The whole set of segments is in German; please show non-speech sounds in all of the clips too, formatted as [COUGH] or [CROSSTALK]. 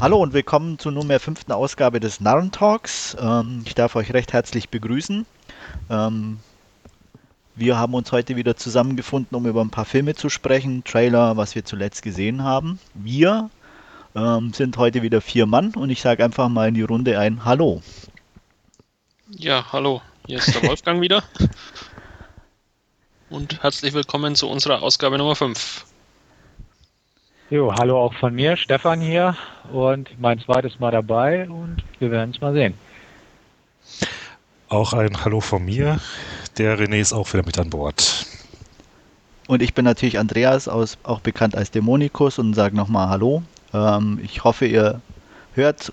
Hallo und willkommen zur nunmehr fünften Ausgabe des Narrentalks. Ähm, ich darf euch recht herzlich begrüßen. Ähm, wir haben uns heute wieder zusammengefunden, um über ein paar Filme zu sprechen, Trailer, was wir zuletzt gesehen haben. Wir ähm, sind heute wieder vier Mann und ich sage einfach mal in die Runde ein Hallo. Ja, hallo. Hier ist der [LAUGHS] Wolfgang wieder. Und herzlich willkommen zu unserer Ausgabe Nummer 5. Jo, hallo auch von mir, Stefan hier und mein zweites Mal dabei und wir werden es mal sehen. Auch ein Hallo von mir. Der René ist auch wieder mit an Bord. Und ich bin natürlich Andreas, aus, auch bekannt als Dämonikus und sage nochmal Hallo. Ähm, ich hoffe, ihr hört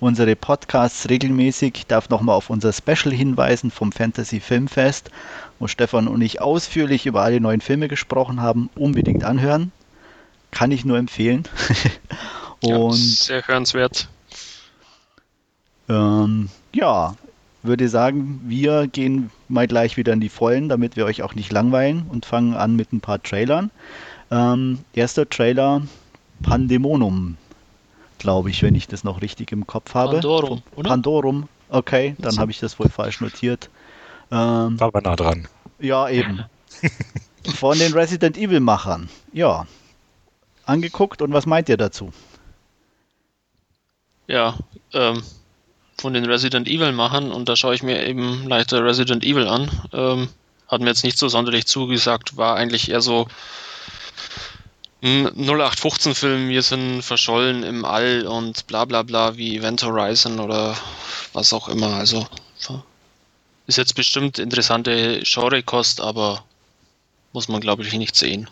unsere Podcasts regelmäßig. Ich darf nochmal auf unser Special hinweisen vom Fantasy Filmfest, wo Stefan und ich ausführlich über alle neuen Filme gesprochen haben. Unbedingt anhören. Kann ich nur empfehlen. [LAUGHS] und ja, sehr hörenswert. Ähm, ja, würde sagen, wir gehen mal gleich wieder in die Vollen, damit wir euch auch nicht langweilen und fangen an mit ein paar Trailern. Ähm, erster Trailer Pandemonum, glaube ich, wenn ich das noch richtig im Kopf habe. Pandorum, oder? Pandorum, okay, dann habe ich das wohl falsch notiert. Ähm, War aber nah dran. Ja, eben. [LAUGHS] Von den Resident Evil Machern. Ja. Angeguckt und was meint ihr dazu? Ja, ähm, von den Resident Evil Machern und da schaue ich mir eben leichter Resident Evil an. Ähm, hat mir jetzt nicht so sonderlich zugesagt, war eigentlich eher so 0815-Film, wir sind verschollen im All und bla bla bla wie Event Horizon oder was auch immer. Also ist jetzt bestimmt interessante Genrekost, aber muss man glaube ich nicht sehen.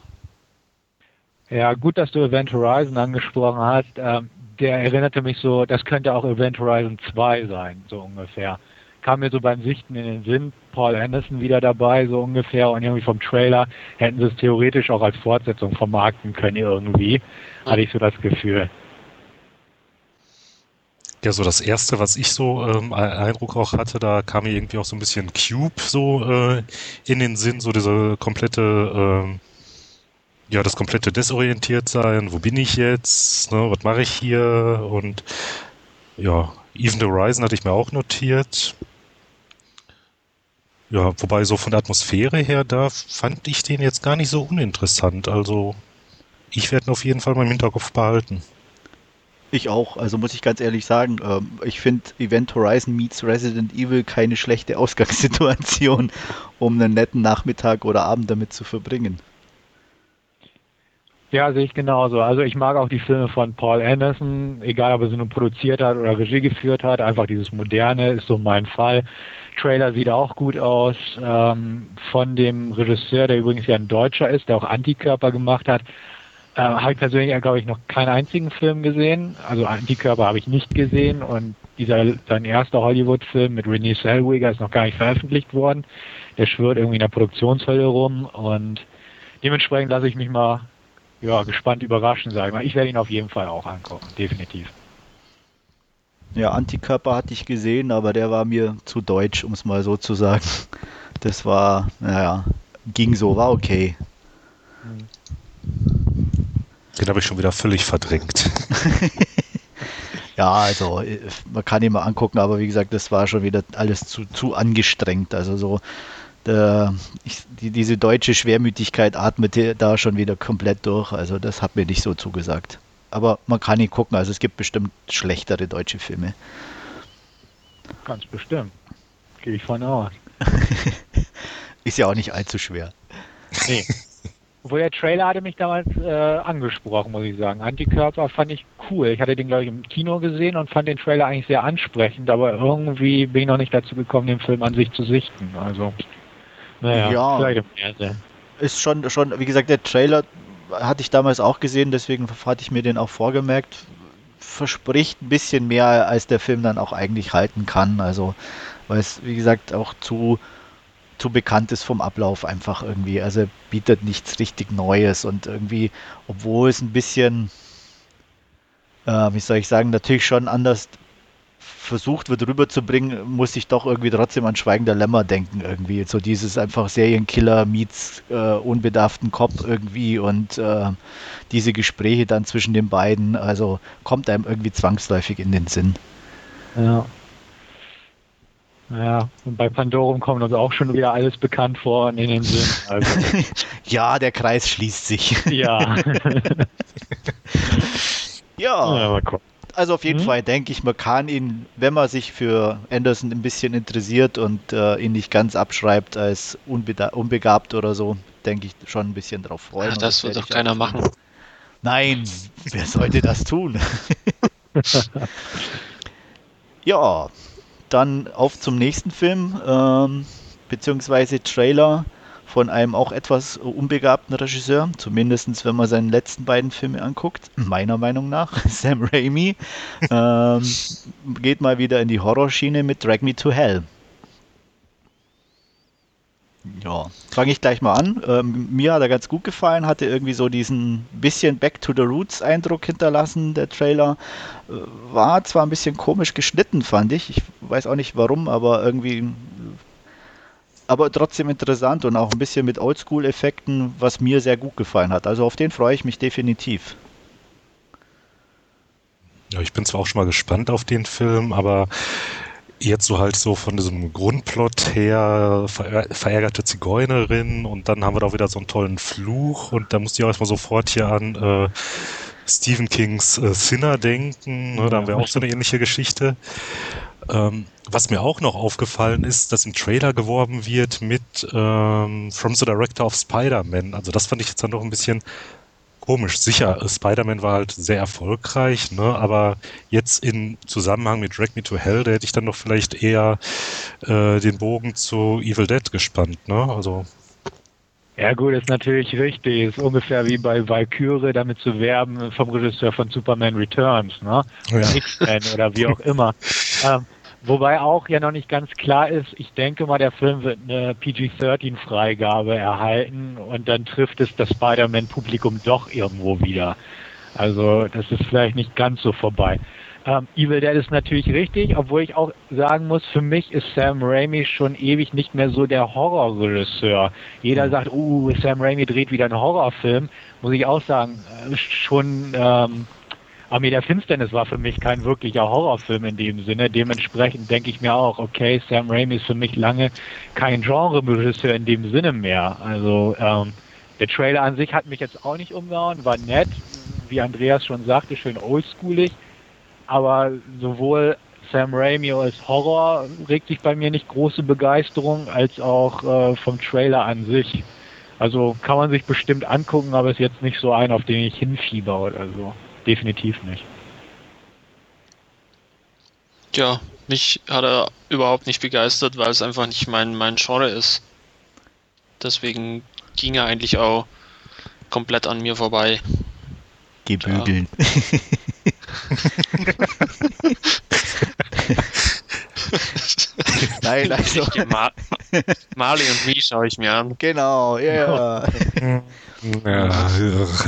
Ja, gut, dass du Event Horizon angesprochen hast. Ähm, der erinnerte mich so, das könnte auch Event Horizon 2 sein, so ungefähr kam mir so beim Sichten in den Sinn, Paul Anderson wieder dabei, so ungefähr, und irgendwie vom Trailer hätten sie es theoretisch auch als Fortsetzung vermarkten können irgendwie, hatte ich so das Gefühl. Ja, so das erste, was ich so ähm, Eindruck auch hatte, da kam mir irgendwie auch so ein bisschen Cube so äh, in den Sinn, so diese komplette, ähm, ja, das komplette desorientiert sein, wo bin ich jetzt, ne, was mache ich hier und ja, Even the Horizon hatte ich mir auch notiert. Ja, wobei so von der Atmosphäre her, da fand ich den jetzt gar nicht so uninteressant. Also ich werde ihn auf jeden Fall mal im Hinterkopf behalten. Ich auch, also muss ich ganz ehrlich sagen, ähm, ich finde Event Horizon meets Resident Evil keine schlechte Ausgangssituation, [LAUGHS] um einen netten Nachmittag oder Abend damit zu verbringen. Ja, sehe ich genauso. Also ich mag auch die Filme von Paul Anderson, egal ob er sie nur produziert hat oder Regie geführt hat, einfach dieses Moderne ist so mein Fall. Trailer sieht auch gut aus. Ähm, von dem Regisseur, der übrigens ja ein Deutscher ist, der auch Antikörper gemacht hat, äh, habe ich persönlich, glaube ich, noch keinen einzigen Film gesehen. Also Antikörper habe ich nicht gesehen und dieser sein erster Hollywood-Film mit Renee Zellweger ist noch gar nicht veröffentlicht worden. Der schwirrt irgendwie in der Produktionshölle rum und dementsprechend lasse ich mich mal ja, gespannt überraschen, sage ich mal. Ich werde ihn auf jeden Fall auch angucken, definitiv. Ja, Antikörper hatte ich gesehen, aber der war mir zu deutsch, um es mal so zu sagen. Das war, naja, ging so, war okay. Den habe ich schon wieder völlig verdrängt. [LAUGHS] ja, also man kann ihn mal angucken, aber wie gesagt, das war schon wieder alles zu, zu angestrengt. Also so, der, ich, die, diese deutsche Schwermütigkeit atmete da schon wieder komplett durch. Also das hat mir nicht so zugesagt aber man kann ihn gucken. Also es gibt bestimmt schlechtere deutsche Filme. Ganz bestimmt. Gehe ich von aus. [LAUGHS] Ist ja auch nicht allzu schwer. Nee. Obwohl der Trailer hatte mich damals äh, angesprochen, muss ich sagen. Antikörper fand ich cool. Ich hatte den, glaube ich, im Kino gesehen und fand den Trailer eigentlich sehr ansprechend, aber irgendwie bin ich noch nicht dazu gekommen, den Film an sich zu sichten. Also, naja, ja, vielleicht im Fernsehen. Ist schon, schon, wie gesagt, der Trailer hatte ich damals auch gesehen, deswegen hatte ich mir den auch vorgemerkt. Verspricht ein bisschen mehr, als der Film dann auch eigentlich halten kann. Also, weil es, wie gesagt, auch zu, zu bekannt ist vom Ablauf einfach irgendwie. Also, er bietet nichts richtig Neues und irgendwie, obwohl es ein bisschen, äh, wie soll ich sagen, natürlich schon anders versucht wird rüberzubringen, muss ich doch irgendwie trotzdem an Schweigender Lämmer denken irgendwie. So dieses einfach Serienkiller meets äh, unbedarften Cop irgendwie und äh, diese Gespräche dann zwischen den beiden, also kommt einem irgendwie zwangsläufig in den Sinn. Ja. Ja, und bei Pandorum kommt uns auch schon wieder alles bekannt vor in den Sinn. Also, [LAUGHS] ja, der Kreis schließt sich. ja. [LAUGHS] ja. ja, mal gucken. Also auf jeden Mhm. Fall denke ich, man kann ihn, wenn man sich für Anderson ein bisschen interessiert und äh, ihn nicht ganz abschreibt als unbegabt oder so, denke ich schon ein bisschen drauf freuen. Ja, Und das wird doch keiner auch tun. machen. Nein, wer sollte das tun? [LAUGHS] ja, dann auf zum nächsten Film, ähm, beziehungsweise Trailer von einem auch etwas unbegabten Regisseur, zumindest wenn man seine letzten beiden Filme anguckt, meiner Meinung nach, [LAUGHS] Sam Raimi, ähm, geht mal wieder in die Horrorschiene mit Drag Me to Hell. Ja, fange ich gleich mal an. Ähm, mir hat er ganz gut gefallen, hatte irgendwie so diesen bisschen Back to the Roots Eindruck hinterlassen, der Trailer. Äh, war zwar ein bisschen komisch geschnitten, fand ich. Ich weiß auch nicht warum, aber irgendwie. Aber trotzdem interessant und auch ein bisschen mit Oldschool-Effekten, was mir sehr gut gefallen hat. Also auf den freue ich mich definitiv. Ja, ich bin zwar auch schon mal gespannt auf den Film, aber jetzt so halt so von diesem Grundplot her ver verärgerte Zigeunerin und dann haben wir da wieder so einen tollen Fluch und da musste ich auch erstmal sofort hier an äh, Stephen Kings äh, Sinner denken. Ne? Da haben wir auch so eine ähnliche Geschichte. Ähm, was mir auch noch aufgefallen ist, dass im Trailer geworben wird mit ähm, From the Director of Spider-Man. Also das fand ich jetzt dann doch ein bisschen komisch. Sicher, äh, Spider-Man war halt sehr erfolgreich, ne? aber jetzt in Zusammenhang mit Drag Me to Hell, da hätte ich dann doch vielleicht eher äh, den Bogen zu Evil Dead gespannt. Ne? Also Ja gut, ist natürlich richtig. Ist ungefähr wie bei Valkyrie damit zu werben vom Regisseur von Superman Returns, ne? Ja. X-Men oder wie auch immer. [LAUGHS] Ähm, wobei auch ja noch nicht ganz klar ist, ich denke mal, der Film wird eine PG-13-Freigabe erhalten und dann trifft es das Spider-Man-Publikum doch irgendwo wieder. Also das ist vielleicht nicht ganz so vorbei. Ähm, Evil Dead ist natürlich richtig, obwohl ich auch sagen muss, für mich ist Sam Raimi schon ewig nicht mehr so der Horrorregisseur. Jeder sagt, uh, Sam Raimi dreht wieder einen Horrorfilm. Muss ich auch sagen, äh, schon ähm, Armee der Finsternis war für mich kein wirklicher Horrorfilm in dem Sinne. Dementsprechend denke ich mir auch, okay, Sam Raimi ist für mich lange kein Genre-Regisseur in dem Sinne mehr. Also ähm, der Trailer an sich hat mich jetzt auch nicht umgehauen, war nett, wie Andreas schon sagte, schön oldschoolig. Aber sowohl Sam Raimi als Horror regt sich bei mir nicht große Begeisterung, als auch äh, vom Trailer an sich. Also kann man sich bestimmt angucken, aber ist jetzt nicht so ein, auf den ich hinfieber oder so. Definitiv nicht. Ja, mich hat er überhaupt nicht begeistert, weil es einfach nicht mein, mein Genre ist. Deswegen ging er eigentlich auch komplett an mir vorbei. Gebügeln. [LAUGHS] [LAUGHS] [LAUGHS] Nein, also. Ich, Ma Marley und Me schaue ich mir an. Genau, ja. ja,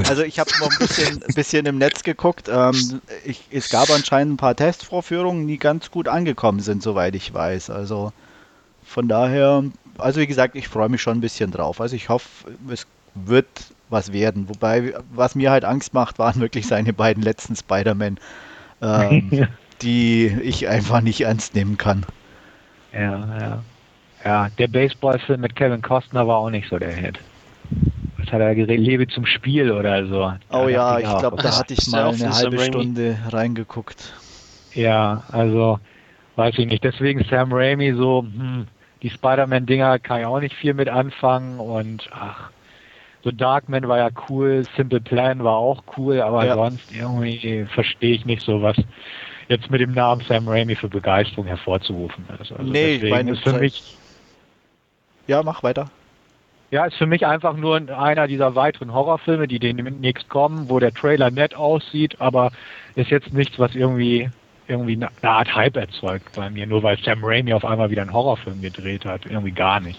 Also ich habe noch ein bisschen, ein bisschen im Netz geguckt. Ähm, ich, es gab anscheinend ein paar Testvorführungen, die ganz gut angekommen sind, soweit ich weiß. Also von daher, also wie gesagt, ich freue mich schon ein bisschen drauf. Also ich hoffe, es wird was werden. Wobei, was mir halt Angst macht, waren wirklich seine beiden letzten Spider-Man, ähm, [LAUGHS] die ich einfach nicht ernst nehmen kann. Ja, ja. Ja, der Baseballfilm mit Kevin Costner war auch nicht so der Hit. Was hat er geredet? Lebe zum Spiel oder so. Oh ja, ich glaube, da hatte ich mal eine halbe. Stunde reingeguckt. Ja, also weiß ich nicht. Deswegen Sam Raimi so, hm, die Spider-Man-Dinger kann ich auch nicht viel mit anfangen und ach, so Darkman war ja cool, Simple Plan war auch cool, aber Ja. sonst irgendwie verstehe ich nicht so, was jetzt mit dem Namen Sam Raimi für Begeisterung hervorzurufen ist. Also Nee, ich meine, ist für mich Ja, mach weiter. Ja, ist für mich einfach nur einer dieser weiteren Horrorfilme, die demnächst kommen, wo der Trailer nett aussieht, aber ist jetzt nichts, was irgendwie irgendwie eine Art Hype erzeugt bei mir, nur weil Sam Raimi auf einmal wieder einen Horrorfilm gedreht hat. Irgendwie gar nicht.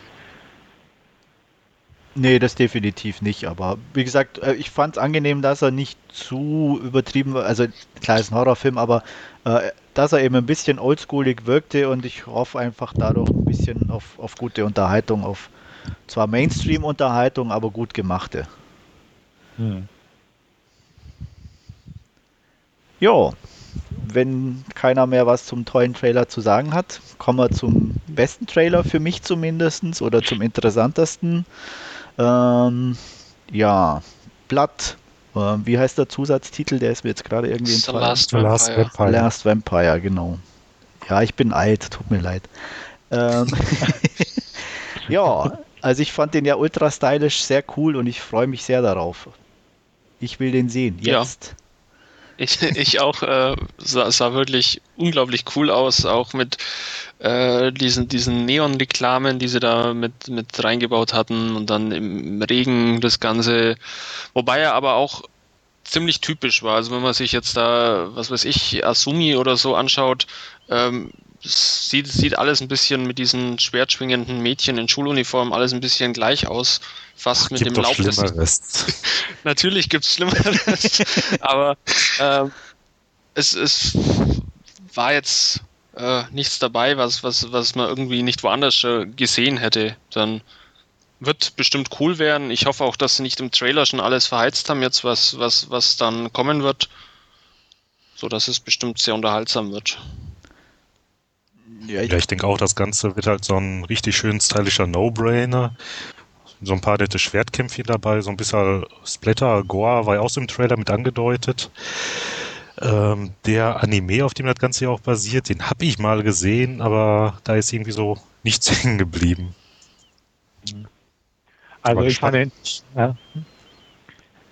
Nee, das definitiv nicht. Aber wie gesagt, äh, ich fand es angenehm, dass er nicht zu übertrieben war. Also klar ist ein Horrorfilm, aber dass er eben ein bisschen oldschoolig wirkte und ich hoffe einfach dadurch ein bisschen auf, auf gute Unterhaltung, auf zwar Mainstream-Unterhaltung, aber gut gemachte. Hm. Ja, wenn keiner mehr was zum tollen Trailer zu sagen hat, kommen wir zum besten Trailer für mich zumindest oder zum interessantesten. Ähm, ja, Blatt. Äh, wie heißt der Zusatztitel? Der ist mir jetzt gerade irgendwie in Last Vampire. Last Vampire. Last Vampire, genau. Ja, ich bin alt, tut mir leid. Ähm, [LAUGHS] [LAUGHS] ja, also ich fand den ja ultra stylisch, sehr cool und ich freue mich sehr darauf. Ich will den sehen, jetzt. Ich, ich auch, äh, sah, sah, wirklich unglaublich cool aus, auch mit äh, diesen, diesen Neon-Reklamen, die sie da mit, mit reingebaut hatten und dann im Regen das Ganze. Wobei er aber auch ziemlich typisch war. Also wenn man sich jetzt da, was weiß ich, Asumi oder so anschaut, ähm, sieht, sieht alles ein bisschen mit diesen schwertschwingenden Mädchen in Schuluniform alles ein bisschen gleich aus. Fast Ach, mit dem Laub des. [LAUGHS] Natürlich gibt es Schlimmeres. [LAUGHS] aber äh, es, es war jetzt äh, nichts dabei, was, was, was man irgendwie nicht woanders gesehen hätte. Dann wird bestimmt cool werden. Ich hoffe auch, dass sie nicht im Trailer schon alles verheizt haben, jetzt was, was, was dann kommen wird. So dass es bestimmt sehr unterhaltsam wird. Ja, ich, ja, ich denke auch, das Ganze wird halt so ein richtig schön stylischer No-Brainer. So ein paar nette Schwertkämpfe dabei, so ein bisschen Splatter, Gore war ja auch so im Trailer mit angedeutet. Ähm, der Anime, auf dem das Ganze ja auch basiert, den habe ich mal gesehen, aber da ist irgendwie so nichts [LAUGHS] hängen geblieben. Also ich fand den, ja.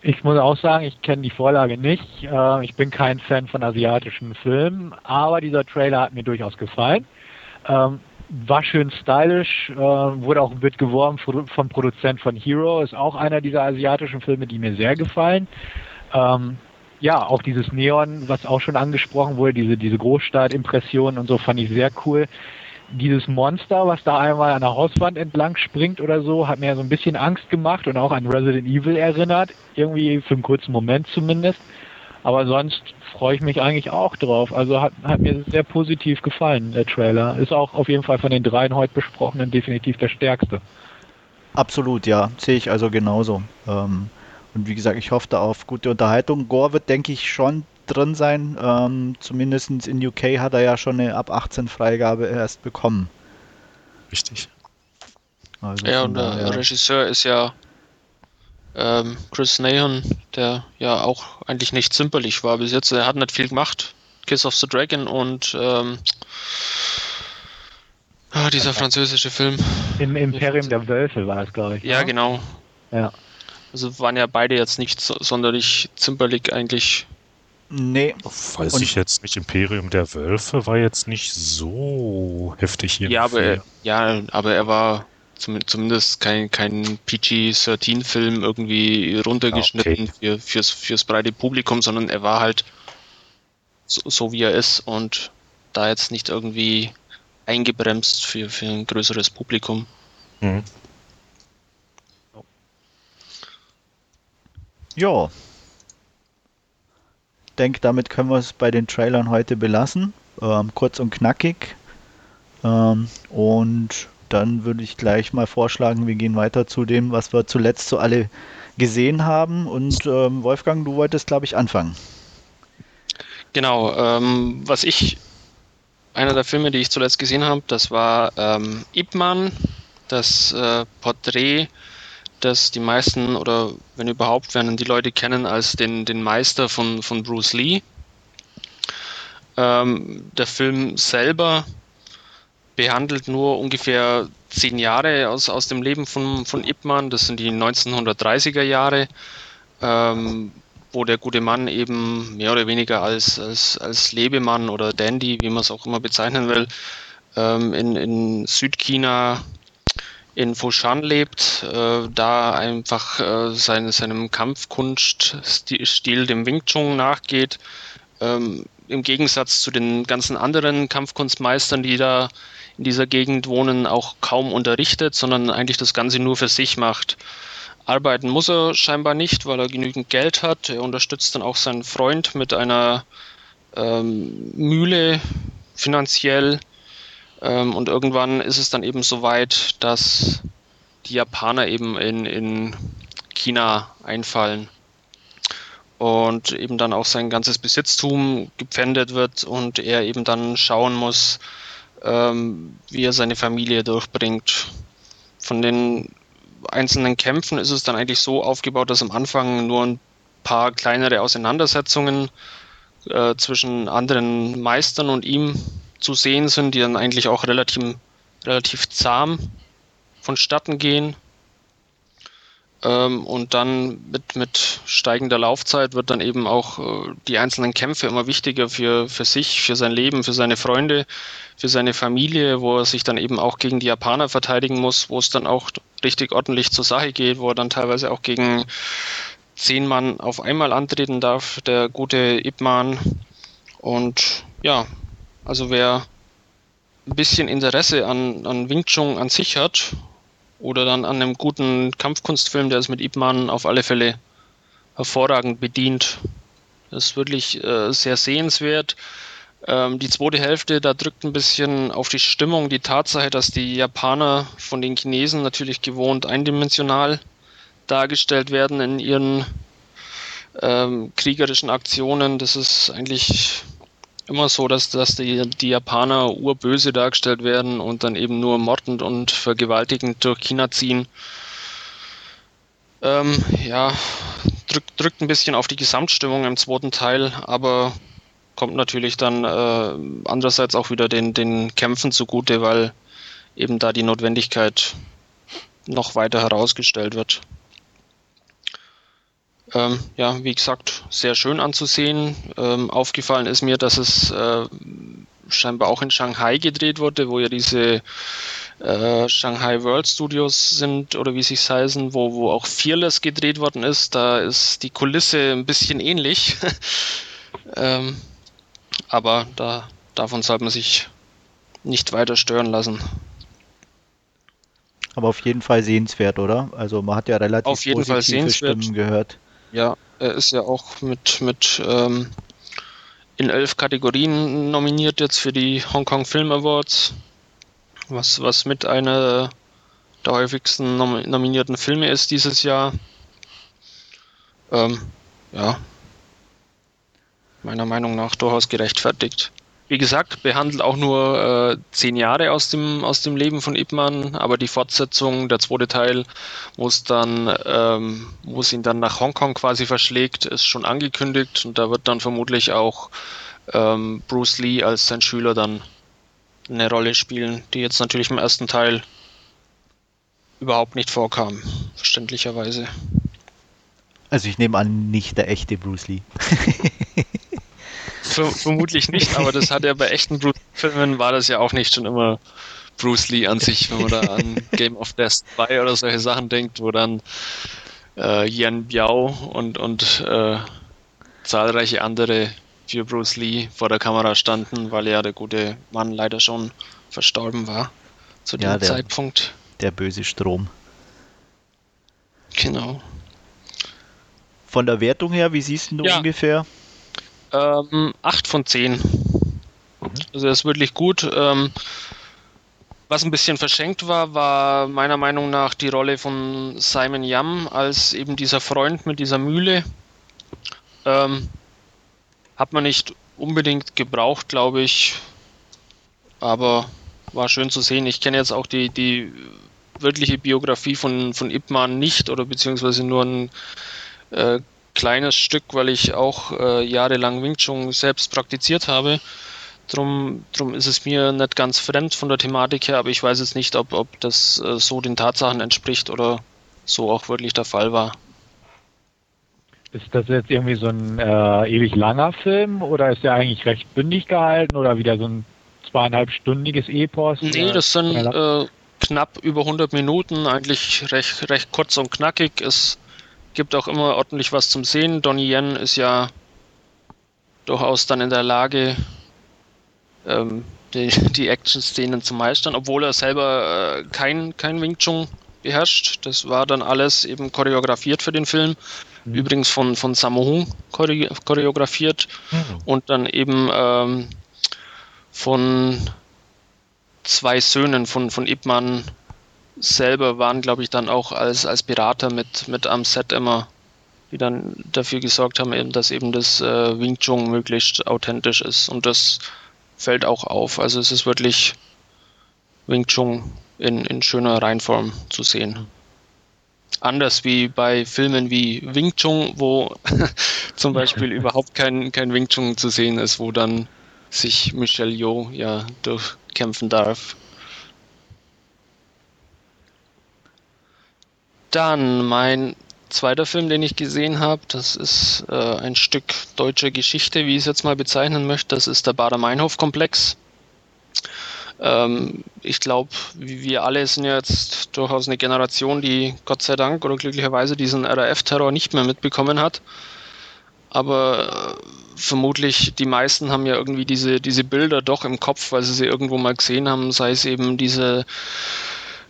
Ich muss auch sagen, ich kenne die Vorlage nicht. Äh, ich bin kein Fan von asiatischen Filmen, aber dieser Trailer hat mir durchaus gefallen. Ähm, war schön stylisch, äh, wurde auch wird geworben vom Produzent von Hero, ist auch einer dieser asiatischen Filme, die mir sehr gefallen. Ähm, ja, auch dieses Neon, was auch schon angesprochen wurde, diese, diese Großstadt-Impressionen und so fand ich sehr cool. Dieses Monster, was da einmal an der Hauswand entlang springt oder so, hat mir so ein bisschen Angst gemacht und auch an Resident Evil erinnert. Irgendwie für einen kurzen Moment zumindest. Aber sonst freue ich mich eigentlich auch drauf. Also hat, hat mir sehr positiv gefallen, der Trailer. Ist auch auf jeden Fall von den dreien heute besprochenen definitiv der stärkste. Absolut, ja. Sehe ich also genauso. Ähm, und wie gesagt, ich hoffe da auf gute Unterhaltung. Gore wird, denke ich, schon drin sein. Ähm, Zumindest in UK hat er ja schon eine ab 18 Freigabe erst bekommen. Richtig. Also ja, und der Regisseur ist ja ähm, Chris Nahan, der ja auch eigentlich nicht zimperlich war bis jetzt. Er hat nicht viel gemacht. Kiss of the Dragon und ähm, ah, dieser französische Film. Im Imperium der Wölfe war es, glaube ich. Ja, oder? genau. Ja. Also waren ja beide jetzt nicht so, sonderlich zimperlich eigentlich. Nee. Weiß und ich jetzt nicht, Imperium der Wölfe war jetzt nicht so heftig hier. Ja, aber er, ja, aber er war zum, zumindest kein, kein PG-13-Film irgendwie runtergeschnitten okay. für, fürs, fürs breite Publikum, sondern er war halt so, so, wie er ist und da jetzt nicht irgendwie eingebremst für, für ein größeres Publikum. Mhm. Ja. Ich denke, damit können wir es bei den Trailern heute belassen. Ähm, kurz und knackig. Ähm, und dann würde ich gleich mal vorschlagen, wir gehen weiter zu dem, was wir zuletzt so alle gesehen haben. Und ähm, Wolfgang, du wolltest, glaube ich, anfangen. Genau, ähm, was ich, einer der Filme, die ich zuletzt gesehen habe, das war ähm, Ip das äh, Porträt, das die meisten oder wenn überhaupt werden die Leute kennen als den, den Meister von, von Bruce Lee. Ähm, der Film selber behandelt nur ungefähr zehn Jahre aus, aus dem Leben von, von Ip Man. Das sind die 1930er Jahre, ähm, wo der gute Mann eben mehr oder weniger als, als, als Lebemann oder Dandy, wie man es auch immer bezeichnen will, ähm, in, in Südchina in Foshan lebt, äh, da einfach äh, seine, seinem Kampfkunststil, dem Wing Chun nachgeht. Ähm, Im Gegensatz zu den ganzen anderen Kampfkunstmeistern, die da in dieser Gegend wohnen, auch kaum unterrichtet, sondern eigentlich das Ganze nur für sich macht. Arbeiten muss er scheinbar nicht, weil er genügend Geld hat. Er unterstützt dann auch seinen Freund mit einer ähm, Mühle finanziell. Ähm, und irgendwann ist es dann eben so weit, dass die Japaner eben in, in China einfallen und eben dann auch sein ganzes Besitztum gepfändet wird und er eben dann schauen muss, ähm, wie er seine Familie durchbringt. Von den einzelnen Kämpfen ist es dann eigentlich so aufgebaut, dass am Anfang nur ein paar kleinere Auseinandersetzungen äh, zwischen anderen Meistern und ihm zu sehen sind, die dann eigentlich auch relativ, relativ zahm vonstatten gehen. Ähm, und dann mit, mit steigender Laufzeit wird dann eben auch äh, die einzelnen Kämpfe immer wichtiger für, für sich, für sein Leben, für seine Freunde, für seine Familie, wo er sich dann eben auch gegen die Japaner verteidigen muss, wo es dann auch richtig ordentlich zur Sache geht, wo er dann teilweise auch gegen zehn Mann auf einmal antreten darf, der gute Ipman. Und ja, also wer ein bisschen Interesse an, an Wing Chun an sich hat oder dann an einem guten Kampfkunstfilm, der ist mit Ip Man auf alle Fälle hervorragend bedient. Das ist wirklich äh, sehr sehenswert. Ähm, die zweite Hälfte, da drückt ein bisschen auf die Stimmung die Tatsache, dass die Japaner von den Chinesen natürlich gewohnt eindimensional dargestellt werden in ihren ähm, kriegerischen Aktionen. Das ist eigentlich immer so, dass, dass die, die Japaner urböse dargestellt werden und dann eben nur mordend und vergewaltigend durch China ziehen. Ähm, ja, drückt, drückt ein bisschen auf die Gesamtstimmung im zweiten Teil, aber kommt natürlich dann äh, andererseits auch wieder den, den Kämpfen zugute, weil eben da die Notwendigkeit noch weiter herausgestellt wird. Ähm, ja, wie gesagt, sehr schön anzusehen. Ähm, aufgefallen ist mir, dass es äh, scheinbar auch in Shanghai gedreht wurde, wo ja diese äh, Shanghai World Studios sind oder wie sie heißen, wo, wo auch Fearless gedreht worden ist. Da ist die Kulisse ein bisschen ähnlich. [LAUGHS] ähm, aber da, davon sollte man sich nicht weiter stören lassen. Aber auf jeden Fall sehenswert, oder? Also man hat ja relativ auf jeden Fall sehenswert. Stimmen gehört. Ja, er ist ja auch mit, mit ähm, in elf Kategorien nominiert jetzt für die Hong Kong Film Awards, was, was mit einer der häufigsten nom nominierten Filme ist dieses Jahr. Ähm, ja, meiner Meinung nach durchaus gerechtfertigt wie gesagt, behandelt auch nur äh, zehn Jahre aus dem, aus dem Leben von Ipman, aber die Fortsetzung, der zweite Teil, wo es dann, ähm, wo es ihn dann nach Hongkong quasi verschlägt, ist schon angekündigt und da wird dann vermutlich auch ähm, Bruce Lee als sein Schüler dann eine Rolle spielen, die jetzt natürlich im ersten Teil überhaupt nicht vorkam, verständlicherweise. Also ich nehme an, nicht der echte Bruce Lee. [LAUGHS] vermutlich nicht, aber das hat ja bei echten Bruce-Filmen war das ja auch nicht schon immer Bruce Lee an sich, wenn man da an Game of Death 2 oder solche Sachen denkt, wo dann äh, Yan Biao und, und äh, zahlreiche andere für Bruce Lee vor der Kamera standen, weil ja der gute Mann leider schon verstorben war zu dem ja, der, Zeitpunkt. Der böse Strom. Genau. Von der Wertung her, wie siehst du ja. ungefähr? Ähm, 8 von 10. Mhm. Also er ist wirklich gut. Ähm, was ein bisschen verschenkt war, war meiner Meinung nach die Rolle von Simon Yam als eben dieser Freund mit dieser Mühle. Ähm, hat man nicht unbedingt gebraucht, glaube ich. Aber war schön zu sehen. Ich kenne jetzt auch die, die wirkliche Biografie von, von Ip nicht oder beziehungsweise nur ein äh, kleines Stück, weil ich auch äh, jahrelang Wing Chun selbst praktiziert habe. Drum, drum ist es mir nicht ganz fremd von der Thematik her, aber ich weiß jetzt nicht, ob, ob das äh, so den Tatsachen entspricht oder so auch wirklich der Fall war. Ist das jetzt irgendwie so ein äh, ewig langer Film oder ist der eigentlich recht bündig gehalten oder wieder so ein zweieinhalbstündiges Epos? Nee, das sind äh, knapp über 100 Minuten, eigentlich recht, recht kurz und knackig. Es gibt auch immer ordentlich was zum Sehen. Donnie Yen ist ja durchaus dann in der Lage, ähm, die, die Action-Szenen zu meistern, obwohl er selber äh, kein, kein Wing Chun beherrscht. Das war dann alles eben choreografiert für den Film. Mhm. Übrigens von, von Sammo Hung choreografiert mhm. und dann eben ähm, von zwei Söhnen von, von Ip Man selber waren, glaube ich, dann auch als, als Berater mit, mit am Set immer, die dann dafür gesorgt haben, eben, dass eben das äh, Wing Chun möglichst authentisch ist. Und das fällt auch auf. Also es ist wirklich Wing Chun in, in schöner Reinform zu sehen. Anders wie bei Filmen wie Wing Chun, wo [LAUGHS] zum Beispiel [LAUGHS] überhaupt kein, kein Wing Chun zu sehen ist, wo dann sich Michelle Yeoh ja durchkämpfen darf. Dann mein zweiter Film, den ich gesehen habe, das ist äh, ein Stück deutsche Geschichte, wie ich es jetzt mal bezeichnen möchte. Das ist der Bader-Meinhof-Komplex. Ähm, ich glaube, wir alle sind jetzt durchaus eine Generation, die Gott sei Dank oder glücklicherweise diesen RAF-Terror nicht mehr mitbekommen hat. Aber äh, vermutlich die meisten haben ja irgendwie diese, diese Bilder doch im Kopf, weil sie sie irgendwo mal gesehen haben, sei es eben diese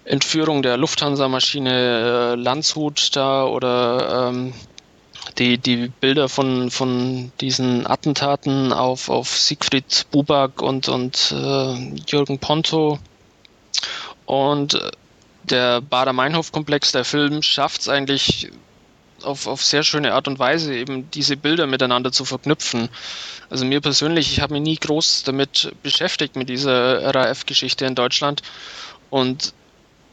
Entführung der Lufthansa-Maschine äh, Landshut da oder ähm, die, die Bilder von, von diesen Attentaten auf, auf Siegfried Buback und, und äh, Jürgen Ponto. Und äh, der Bader-Meinhof-Komplex, der Film, schafft es eigentlich auf, auf sehr schöne Art und Weise, eben diese Bilder miteinander zu verknüpfen. Also mir persönlich, ich habe mich nie groß damit beschäftigt, mit dieser RAF-Geschichte in Deutschland. Und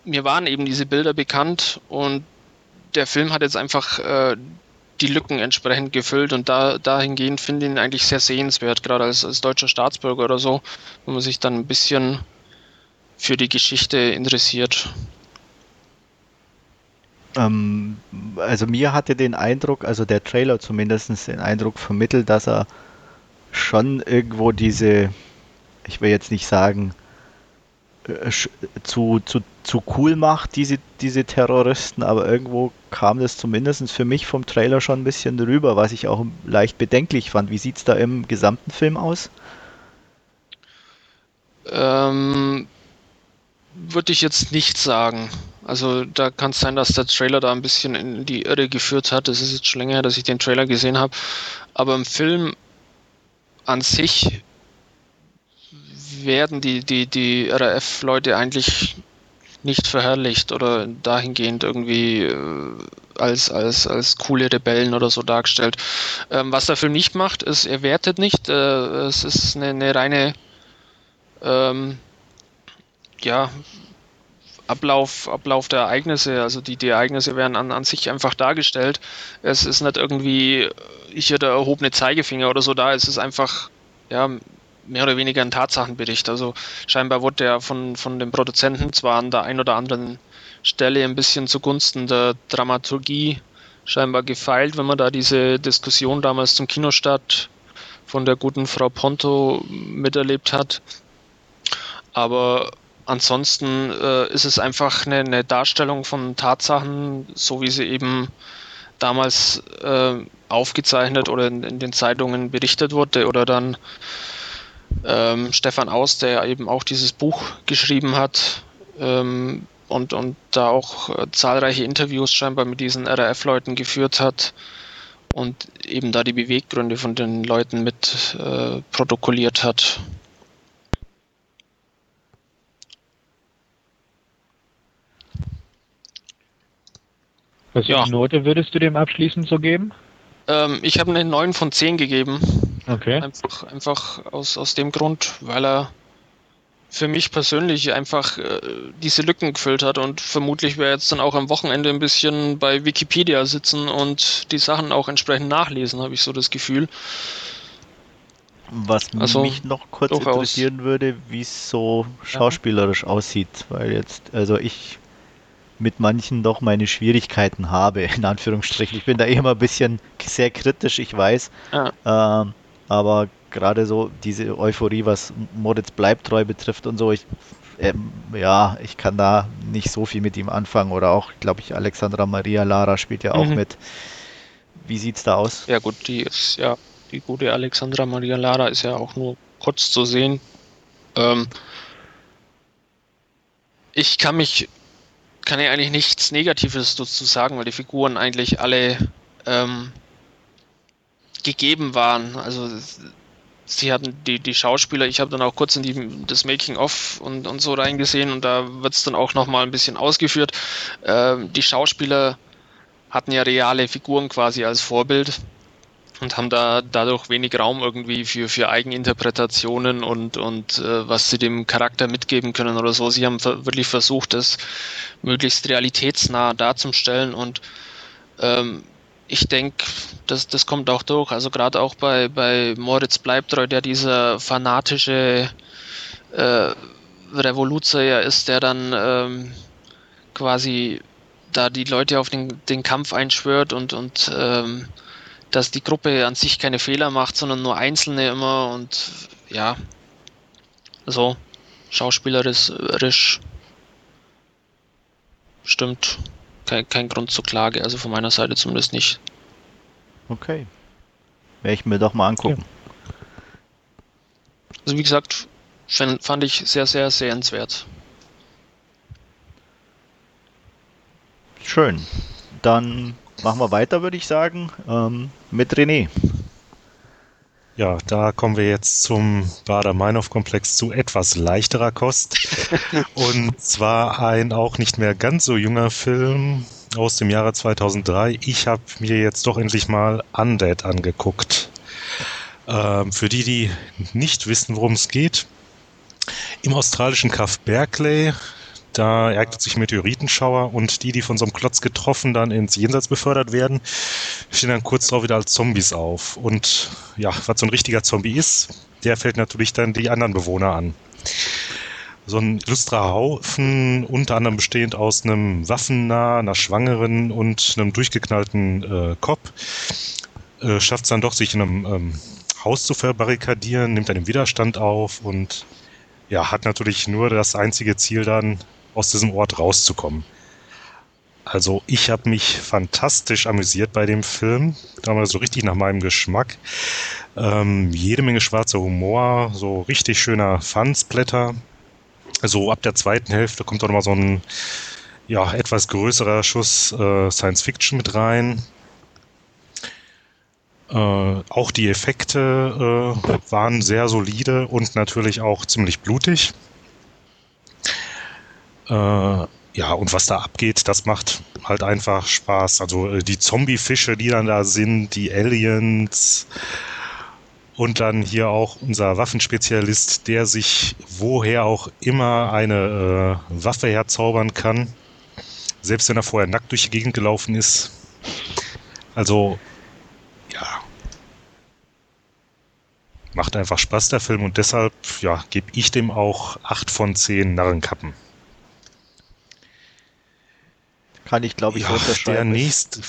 mir waren eben diese Bilder bekannt und der Film hat jetzt einfach äh, die Lücken entsprechend gefüllt und da, dahingehend finde ich ihn eigentlich sehr sehenswert, gerade als, als deutscher Staatsbürger oder so, wenn man sich dann ein bisschen für die Geschichte interessiert. Ähm, also mir hatte den Eindruck, also der Trailer zumindest den Eindruck vermittelt, dass er schon irgendwo diese, ich will jetzt nicht sagen, äh, zu, zu, zu cool macht, diese, diese Terroristen, aber irgendwo kam das zumindest für mich vom Trailer schon ein bisschen drüber, was ich auch leicht bedenklich fand. Wie sieht es da im gesamten Film aus? Ähm, Würde ich jetzt nicht sagen. Also da kann es sein, dass der Trailer da ein bisschen in die Irre geführt hat. Das ist jetzt schon länger her, dass ich den Trailer gesehen habe. Aber im Film an sich werden die, die, die RAF-Leute eigentlich nicht verherrlicht oder dahingehend irgendwie äh, als, als, als coole Rebellen oder so dargestellt. Ähm, was der Film nicht macht, ist, er wertet nicht. Äh, es ist eine, eine reine ähm, ja, Ablauf, Ablauf der Ereignisse. Also die, die Ereignisse werden an, an sich einfach dargestellt. Es ist nicht irgendwie hier der erhobene Zeigefinger oder so da. Es ist einfach ja, mehr oder weniger ein Tatsachenbericht. Also scheinbar wurde der von, von den Produzenten zwar an der einen oder anderen Stelle ein bisschen zugunsten der Dramaturgie scheinbar gefeilt, wenn man da diese Diskussion damals zum Kinostart von der guten Frau Ponto miterlebt hat. Aber ansonsten äh, ist es einfach eine, eine, Darstellung von Tatsachen, so wie sie eben damals äh, aufgezeichnet oder in, in, den Zeitungen berichtet wurde oder dann ähm, Stefan Aus, der eben auch dieses Buch geschrieben hat ähm, und, und da auch äh, zahlreiche Interviews scheinbar mit diesen RAF-Leuten geführt hat und eben da die Beweggründe von den Leuten mit äh, protokolliert hat. Welche ja. Note würdest du dem abschließend so geben? Ähm, ich habe eine 9 von 10 gegeben. Okay. Einfach, einfach aus, aus dem Grund, weil er für mich persönlich einfach äh, diese Lücken gefüllt hat und vermutlich wäre jetzt dann auch am Wochenende ein bisschen bei Wikipedia sitzen und die Sachen auch entsprechend nachlesen, habe ich so das Gefühl. Was also, mich noch kurz interessieren würde, wie es so schauspielerisch ja. aussieht, weil jetzt, also ich mit manchen doch meine Schwierigkeiten habe, in Anführungsstrichen. Ich bin da eh immer ein bisschen sehr kritisch, ich weiß. Ja. Ähm, aber gerade so diese Euphorie, was Moritz Bleibtreu betrifft und so, ich, ähm, ja, ich kann da nicht so viel mit ihm anfangen. Oder auch, glaube ich, Alexandra Maria Lara spielt ja auch mhm. mit. Wie sieht's da aus? Ja gut, die ist ja, die gute Alexandra Maria Lara ist ja auch nur kurz zu sehen. Ähm, ich kann mich kann ich eigentlich nichts Negatives dazu sagen, weil die Figuren eigentlich alle ähm, gegeben waren. Also sie hatten die, die Schauspieler, ich habe dann auch kurz in die, das Making-of und, und so reingesehen und da wird es dann auch nochmal ein bisschen ausgeführt. Ähm, die Schauspieler hatten ja reale Figuren quasi als Vorbild und haben da dadurch wenig Raum irgendwie für, für Eigeninterpretationen und, und äh, was sie dem Charakter mitgeben können oder so. Sie haben wirklich versucht, das möglichst realitätsnah darzustellen und ähm, ich denke, das, das kommt auch durch. Also gerade auch bei, bei Moritz Bleibtreu, der dieser fanatische äh, Revoluzer ist, der dann ähm, quasi da die Leute auf den, den Kampf einschwört und, und ähm, dass die Gruppe an sich keine Fehler macht, sondern nur Einzelne immer und ja, so schauspielerisch stimmt kein, kein Grund zur Klage, also von meiner Seite zumindest nicht. Okay. Werde ich mir doch mal angucken. Ja. Also wie gesagt, fand ich sehr, sehr sehenswert. Schön. Dann machen wir weiter, würde ich sagen, ähm, mit René. Ja, da kommen wir jetzt zum Bader-Meinhof-Komplex zu etwas leichterer Kost. [LAUGHS] Und zwar ein auch nicht mehr ganz so junger Film aus dem Jahre 2003. Ich habe mir jetzt doch endlich mal Undead angeguckt. Ähm, für die, die nicht wissen, worum es geht. Im australischen Kaff Berkeley da ereignet sich Meteoritenschauer und die, die von so einem Klotz getroffen dann ins Jenseits befördert werden, stehen dann kurz darauf wieder als Zombies auf. Und ja, was so ein richtiger Zombie ist, der fällt natürlich dann die anderen Bewohner an. So ein illustrer Haufen, unter anderem bestehend aus einem Waffennah, einer Schwangeren und einem durchgeknallten äh, Cop, äh, schafft es dann doch, sich in einem ähm, Haus zu verbarrikadieren, nimmt einen Widerstand auf und ja, hat natürlich nur das einzige Ziel dann, aus diesem Ort rauszukommen. Also ich habe mich fantastisch amüsiert bei dem Film, damals so richtig nach meinem Geschmack. Ähm, jede Menge schwarzer Humor, so richtig schöner Fansblätter. So ab der zweiten Hälfte kommt auch nochmal so ein ja, etwas größerer Schuss äh, Science Fiction mit rein. Äh, auch die Effekte äh, waren sehr solide und natürlich auch ziemlich blutig. Äh, ja, und was da abgeht, das macht halt einfach Spaß. Also äh, die Zombie-Fische, die dann da sind, die Aliens und dann hier auch unser Waffenspezialist, der sich woher auch immer eine äh, Waffe herzaubern kann, selbst wenn er vorher nackt durch die Gegend gelaufen ist. Also, ja. Macht einfach Spaß, der Film, und deshalb, ja, gebe ich dem auch 8 von 10 Narrenkappen. Kann ich, glaube ich, ja, unterschreiben. Der nächste.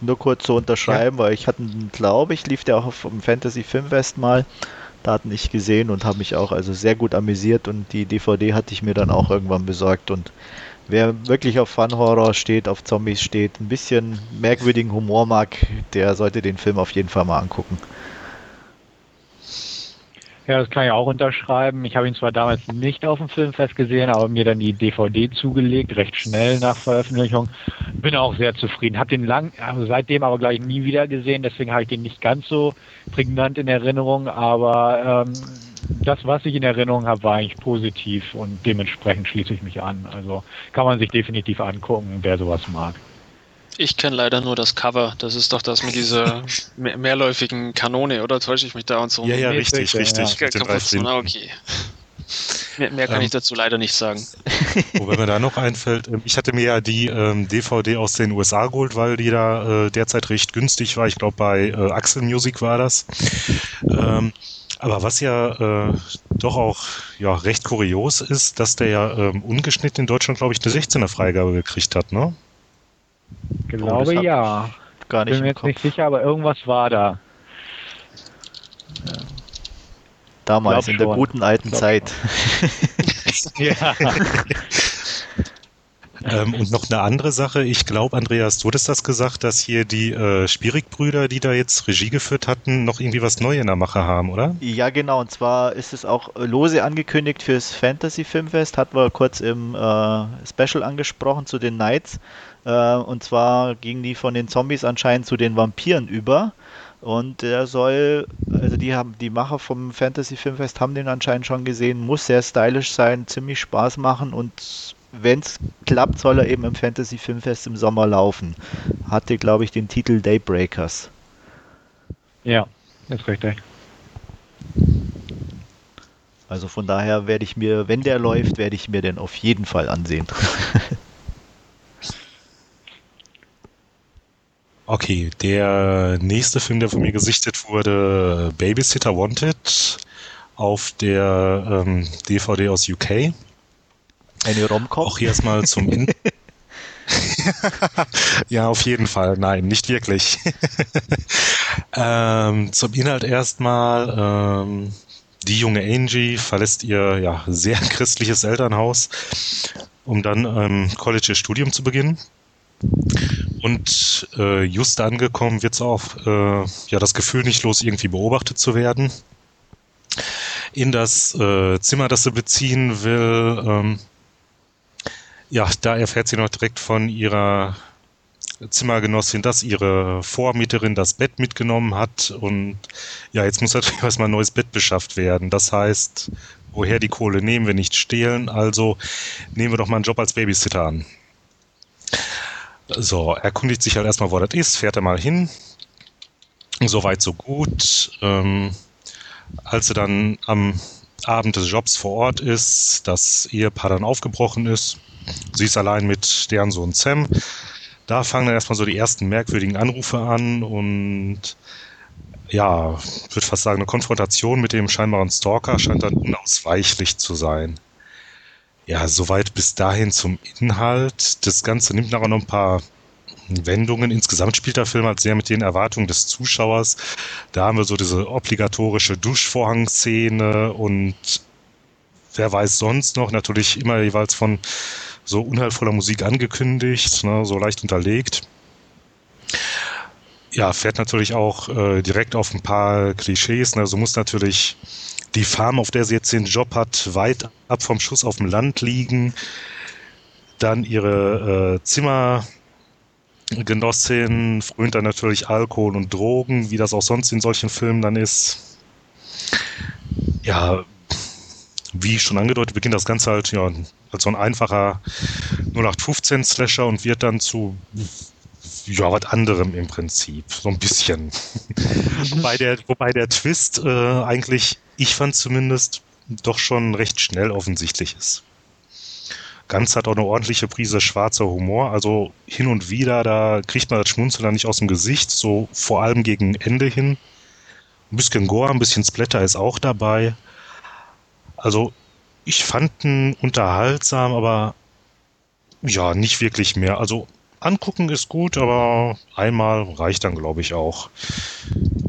Nur kurz so unterschreiben, ja. weil ich hatte, glaube ich, lief der auch auf dem Fantasy Filmfest mal. Da hatten ich gesehen und habe mich auch also sehr gut amüsiert und die DVD hatte ich mir dann auch irgendwann besorgt und wer wirklich auf Fun Horror steht, auf Zombies steht, ein bisschen merkwürdigen Humor mag, der sollte den Film auf jeden Fall mal angucken. Ja, das kann ich auch unterschreiben. Ich habe ihn zwar damals nicht auf dem Filmfest gesehen, aber mir dann die DVD zugelegt, recht schnell nach Veröffentlichung. Bin auch sehr zufrieden. Habe den lang, also seitdem aber gleich nie wieder gesehen, deswegen habe ich den nicht ganz so prägnant in Erinnerung, aber ähm, das, was ich in Erinnerung habe, war eigentlich positiv und dementsprechend schließe ich mich an. Also kann man sich definitiv angucken, wer sowas mag. Ich kenne leider nur das Cover. Das ist doch das mit dieser [LAUGHS] mehr mehrläufigen Kanone, oder täusche ich mich da und so? Ja, ja, richtig, richtig. Ja. Kaputt, na, okay. Mehr, mehr kann ähm, ich dazu leider nicht sagen. Wobei mir da noch einfällt, ähm, ich hatte mir ja die ähm, DVD aus den USA geholt, weil die da äh, derzeit recht günstig war. Ich glaube, bei äh, Axel Music war das. Ähm, aber was ja äh, doch auch ja, recht kurios ist, dass der ja ähm, ungeschnitten in Deutschland, glaube ich, eine 16er Freigabe gekriegt hat, ne? Glaube oh, ja. Gar nicht Bin mir jetzt Kopf. nicht sicher, aber irgendwas war da. Ja. Damals, in der guten alten Zeit. [LAUGHS] ja. [LAUGHS] ähm, und noch eine andere Sache. Ich glaube, Andreas, du hattest das gesagt, dass hier die äh, Spierig-Brüder, die da jetzt Regie geführt hatten, noch irgendwie was Neues in der Mache haben, oder? Ja, genau. Und zwar ist es auch lose angekündigt fürs Fantasy Filmfest. Hatten wir kurz im äh, Special angesprochen zu den Knights. Äh, und zwar gingen die von den Zombies anscheinend zu den Vampiren über. Und der soll, also die haben, die Macher vom Fantasy Filmfest haben den anscheinend schon gesehen, muss sehr stylisch sein, ziemlich Spaß machen und wenn es klappt, soll er eben im Fantasy Filmfest im Sommer laufen. Hatte, glaube ich, den Titel Daybreakers. Ja, ist richtig. Also von daher werde ich mir, wenn der läuft, werde ich mir den auf jeden Fall ansehen. [LAUGHS] Okay, der nächste Film, der von mir gesichtet wurde, Babysitter Wanted, auf der ähm, DVD aus UK. Eine Romcom? Auch hier erstmal zum In [LAUGHS] Ja, auf jeden Fall. Nein, nicht wirklich. [LAUGHS] ähm, zum Inhalt erstmal. Ähm, die junge Angie verlässt ihr ja, sehr [LAUGHS] christliches Elternhaus, um dann ähm, College ihr Studium zu beginnen. Und äh, just angekommen wird es auch äh, ja das Gefühl nicht los, irgendwie beobachtet zu werden. In das äh, Zimmer, das sie beziehen will, ähm, ja, da erfährt sie noch direkt von ihrer Zimmergenossin, dass ihre Vormieterin das Bett mitgenommen hat und ja, jetzt muss [LAUGHS] natürlich erstmal ein neues Bett beschafft werden. Das heißt, woher die Kohle nehmen wir nicht stehlen, also nehmen wir doch mal einen Job als Babysitter an. So, erkundigt sich halt erstmal, wo das ist, fährt er mal hin. Soweit, so gut. Ähm, als er dann am Abend des Jobs vor Ort ist, das Ehepaar dann aufgebrochen ist, sie ist allein mit deren Sohn Sam. Da fangen dann erstmal so die ersten merkwürdigen Anrufe an und ja, ich würde fast sagen, eine Konfrontation mit dem scheinbaren Stalker scheint dann unausweichlich zu sein ja, soweit bis dahin zum Inhalt. Das Ganze nimmt nachher noch ein paar Wendungen. Insgesamt spielt der Film halt sehr mit den Erwartungen des Zuschauers. Da haben wir so diese obligatorische Duschvorhang-Szene und wer weiß sonst noch, natürlich immer jeweils von so unheilvoller Musik angekündigt, ne, so leicht unterlegt. Ja, fährt natürlich auch äh, direkt auf ein paar Klischees. Ne, so muss natürlich die Farm, auf der sie jetzt den Job hat, weit ab vom Schuss auf dem Land liegen. Dann ihre äh, Zimmergenossin frönt dann natürlich Alkohol und Drogen, wie das auch sonst in solchen Filmen dann ist. Ja, wie schon angedeutet, beginnt das Ganze halt ja, als so ein einfacher 0815-Slasher und wird dann zu ja, was anderem im Prinzip. So ein bisschen. [LAUGHS] wobei, der, wobei der Twist äh, eigentlich ich fand zumindest, doch schon recht schnell offensichtlich ist. Ganz hat auch eine ordentliche Prise schwarzer Humor, also hin und wieder, da kriegt man das Schmunzeln dann nicht aus dem Gesicht, so vor allem gegen Ende hin. Ein bisschen Gore, ein bisschen Splatter ist auch dabei. Also, ich fand ihn unterhaltsam, aber ja, nicht wirklich mehr. Also, angucken ist gut, aber einmal reicht dann, glaube ich, auch.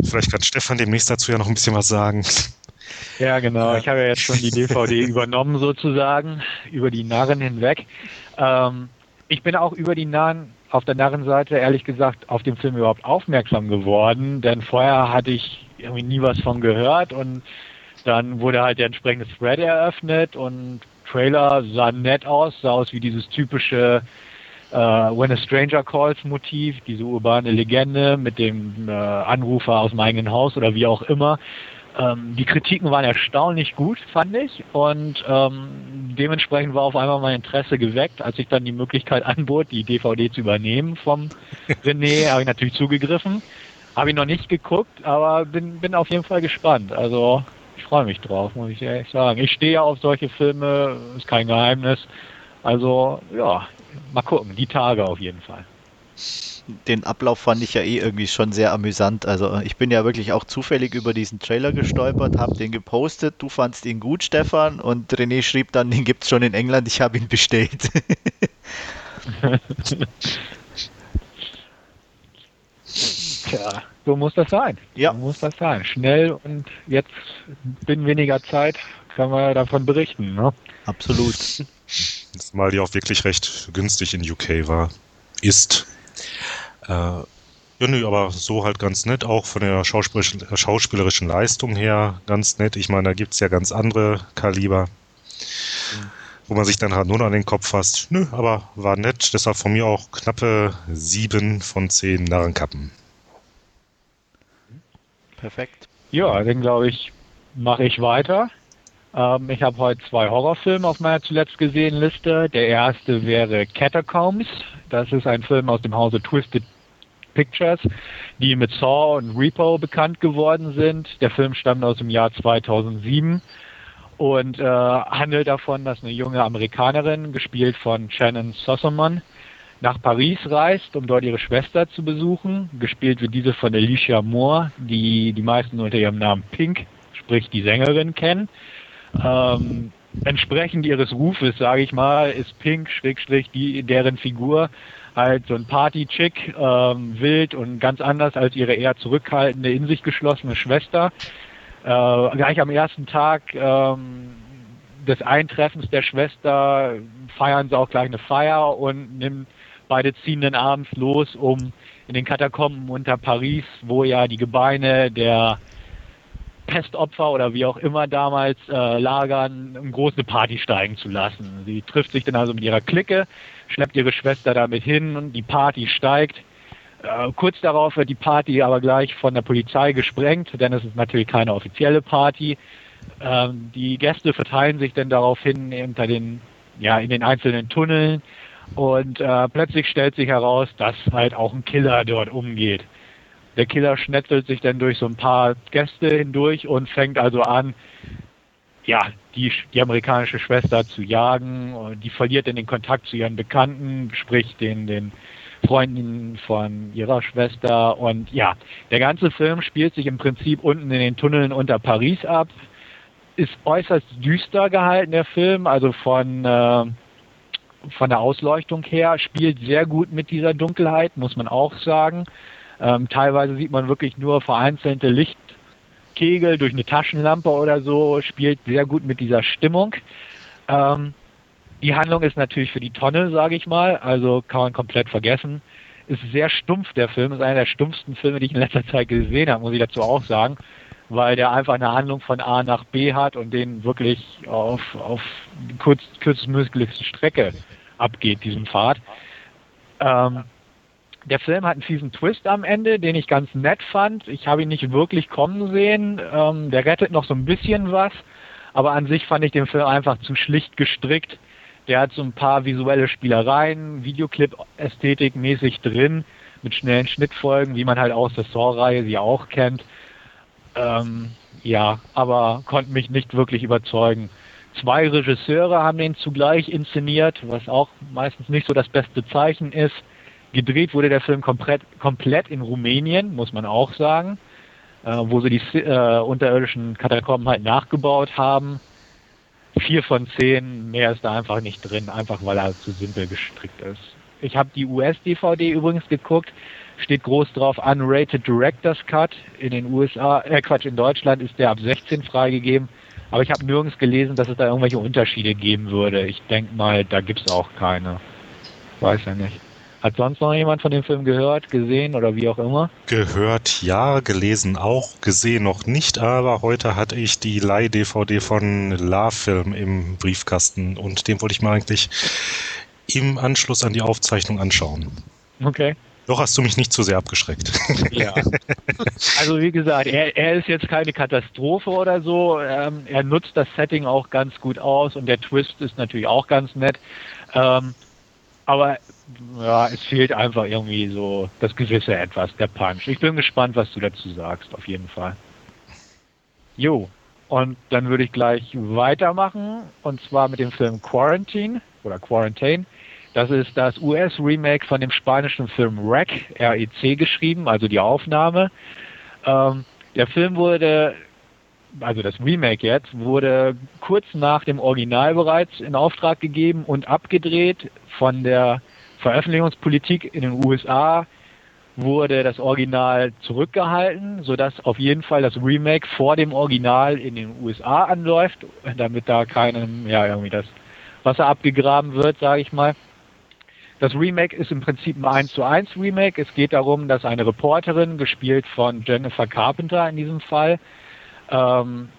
Vielleicht kann Stefan demnächst dazu ja noch ein bisschen was sagen. Ja, genau. Ich habe ja jetzt schon die DVD [LAUGHS] übernommen sozusagen, über die Narren hinweg. Ähm, ich bin auch über die Narren auf der Narrenseite, ehrlich gesagt, auf den Film überhaupt aufmerksam geworden, denn vorher hatte ich irgendwie nie was von gehört und dann wurde halt der entsprechende Thread eröffnet und Trailer sah nett aus, sah aus wie dieses typische äh, When a Stranger Calls Motiv, diese urbane Legende mit dem äh, Anrufer aus dem eigenen Haus oder wie auch immer. Ähm, die Kritiken waren erstaunlich gut, fand ich. Und ähm, dementsprechend war auf einmal mein Interesse geweckt, als ich dann die Möglichkeit [LAUGHS] anbot, die DVD zu übernehmen vom [LAUGHS] René, habe ich natürlich zugegriffen. Habe ich noch nicht geguckt, aber bin, bin auf jeden Fall gespannt. Also ich freue mich drauf, muss ich ehrlich sagen. Ich stehe ja auf solche Filme, ist kein Geheimnis. Also ja, mal gucken, die Tage auf jeden Fall den Ablauf fand ich ja eh irgendwie schon sehr amüsant. Also ich bin ja wirklich auch zufällig über diesen Trailer gestolpert, habe den gepostet. Du fandst ihn gut, Stefan, und René schrieb dann, den gibt es schon in England, ich habe ihn bestellt. [LAUGHS] Tja, so muss das sein. Ja. So muss das sein. Schnell und jetzt binnen weniger Zeit kann man davon berichten. Ne? Absolut. Mal die auch wirklich recht günstig in UK war. Ist. Äh, ja, nö, aber so halt ganz nett, auch von der schauspielerischen, schauspielerischen Leistung her ganz nett. Ich meine, da gibt es ja ganz andere Kaliber, mhm. wo man sich dann halt nur noch an den Kopf fasst. Nö, aber war nett, deshalb von mir auch knappe sieben von zehn Narrenkappen. Perfekt. Ja, dann glaube ich, mache ich weiter. Ähm, ich habe heute zwei Horrorfilme auf meiner zuletzt gesehenen Liste. Der erste wäre Catacombs. Das ist ein Film aus dem Hause Twisted Pictures, die mit Saw und Repo bekannt geworden sind. Der Film stammt aus dem Jahr 2007 und äh, handelt davon, dass eine junge Amerikanerin, gespielt von Shannon Sossaman, nach Paris reist, um dort ihre Schwester zu besuchen. Gespielt wird diese von Alicia Moore, die die meisten unter ihrem Namen Pink, sprich die Sängerin, kennen. Ähm, entsprechend ihres Rufes, sage ich mal, ist Pink, Schrägstrich, die, deren Figur halt so ein Party-Chick, ähm, wild und ganz anders als ihre eher zurückhaltende, in sich geschlossene Schwester. Äh, gleich am ersten Tag ähm, des Eintreffens der Schwester feiern sie auch gleich eine Feier und nimmt, beide ziehen dann abends los, um in den Katakomben unter Paris, wo ja die Gebeine der Pestopfer oder wie auch immer damals äh, lagern, eine große Party steigen zu lassen. Sie trifft sich dann also mit ihrer Clique, schleppt ihre Schwester damit hin und die Party steigt. Äh, kurz darauf wird die Party aber gleich von der Polizei gesprengt, denn es ist natürlich keine offizielle Party. Ähm, die Gäste verteilen sich dann daraufhin unter den, ja, in den einzelnen Tunneln und äh, plötzlich stellt sich heraus, dass halt auch ein Killer dort umgeht. Der Killer schnetzelt sich dann durch so ein paar Gäste hindurch und fängt also an, ja, die, die amerikanische Schwester zu jagen. Die verliert dann den Kontakt zu ihren Bekannten, sprich den, den Freundinnen von ihrer Schwester. Und ja, der ganze Film spielt sich im Prinzip unten in den Tunneln unter Paris ab. Ist äußerst düster gehalten, der Film, also von, äh, von der Ausleuchtung her, spielt sehr gut mit dieser Dunkelheit, muss man auch sagen. Ähm, teilweise sieht man wirklich nur vereinzelte Lichtkegel durch eine Taschenlampe oder so, spielt sehr gut mit dieser Stimmung. Ähm, die Handlung ist natürlich für die Tonne, sage ich mal, also kann man komplett vergessen. Ist sehr stumpf, der Film, ist einer der stumpfsten Filme, die ich in letzter Zeit gesehen habe, muss ich dazu auch sagen, weil der einfach eine Handlung von A nach B hat und den wirklich auf, auf kürzestmöglichste Strecke abgeht, diesen Pfad. Ähm, der Film hat einen fiesen Twist am Ende, den ich ganz nett fand. Ich habe ihn nicht wirklich kommen sehen. Ähm, der rettet noch so ein bisschen was, aber an sich fand ich den Film einfach zu schlicht gestrickt. Der hat so ein paar visuelle Spielereien, Videoclip-Ästhetik mäßig drin, mit schnellen Schnittfolgen, wie man halt aus der Saw-Reihe sie auch kennt. Ähm, ja, aber konnte mich nicht wirklich überzeugen. Zwei Regisseure haben den zugleich inszeniert, was auch meistens nicht so das beste Zeichen ist. Gedreht wurde der Film komplett, komplett in Rumänien, muss man auch sagen, äh, wo sie die äh, unterirdischen Katakomben halt nachgebaut haben. Vier von zehn, mehr ist da einfach nicht drin, einfach weil er zu simpel gestrickt ist. Ich habe die US-DVD übrigens geguckt, steht groß drauf Unrated Director's Cut. In den USA, äh Quatsch, in Deutschland ist der ab 16 freigegeben. Aber ich habe nirgends gelesen, dass es da irgendwelche Unterschiede geben würde. Ich denke mal, da gibt es auch keine. Weiß ja nicht. Hat sonst noch jemand von dem Film gehört, gesehen oder wie auch immer? Gehört ja, gelesen auch, gesehen noch nicht, aber heute hatte ich die Leih-DVD von La-Film im Briefkasten und den wollte ich mir eigentlich im Anschluss an die Aufzeichnung anschauen. Okay. Doch hast du mich nicht zu sehr abgeschreckt. Ja. [LAUGHS] Also wie gesagt, er, er ist jetzt keine Katastrophe oder so. Ähm, er nutzt das Setting auch ganz gut aus und der Twist ist natürlich auch ganz nett. Ähm, aber ja, es fehlt einfach irgendwie so das gewisse Etwas, der Punch. Ich bin gespannt, was du dazu sagst, auf jeden Fall. Jo, und dann würde ich gleich weitermachen und zwar mit dem Film Quarantine oder Quarantine. Das ist das US-Remake von dem spanischen Film REC, REC geschrieben, also die Aufnahme. Ähm, der Film wurde, also das Remake jetzt, wurde kurz nach dem Original bereits in Auftrag gegeben und abgedreht von der Veröffentlichungspolitik in den USA wurde das Original zurückgehalten, sodass auf jeden Fall das Remake vor dem Original in den USA anläuft, damit da keinem ja irgendwie das Wasser abgegraben wird, sage ich mal. Das Remake ist im Prinzip ein 1 zu 1 Remake. Es geht darum, dass eine Reporterin, gespielt von Jennifer Carpenter in diesem Fall, ähm,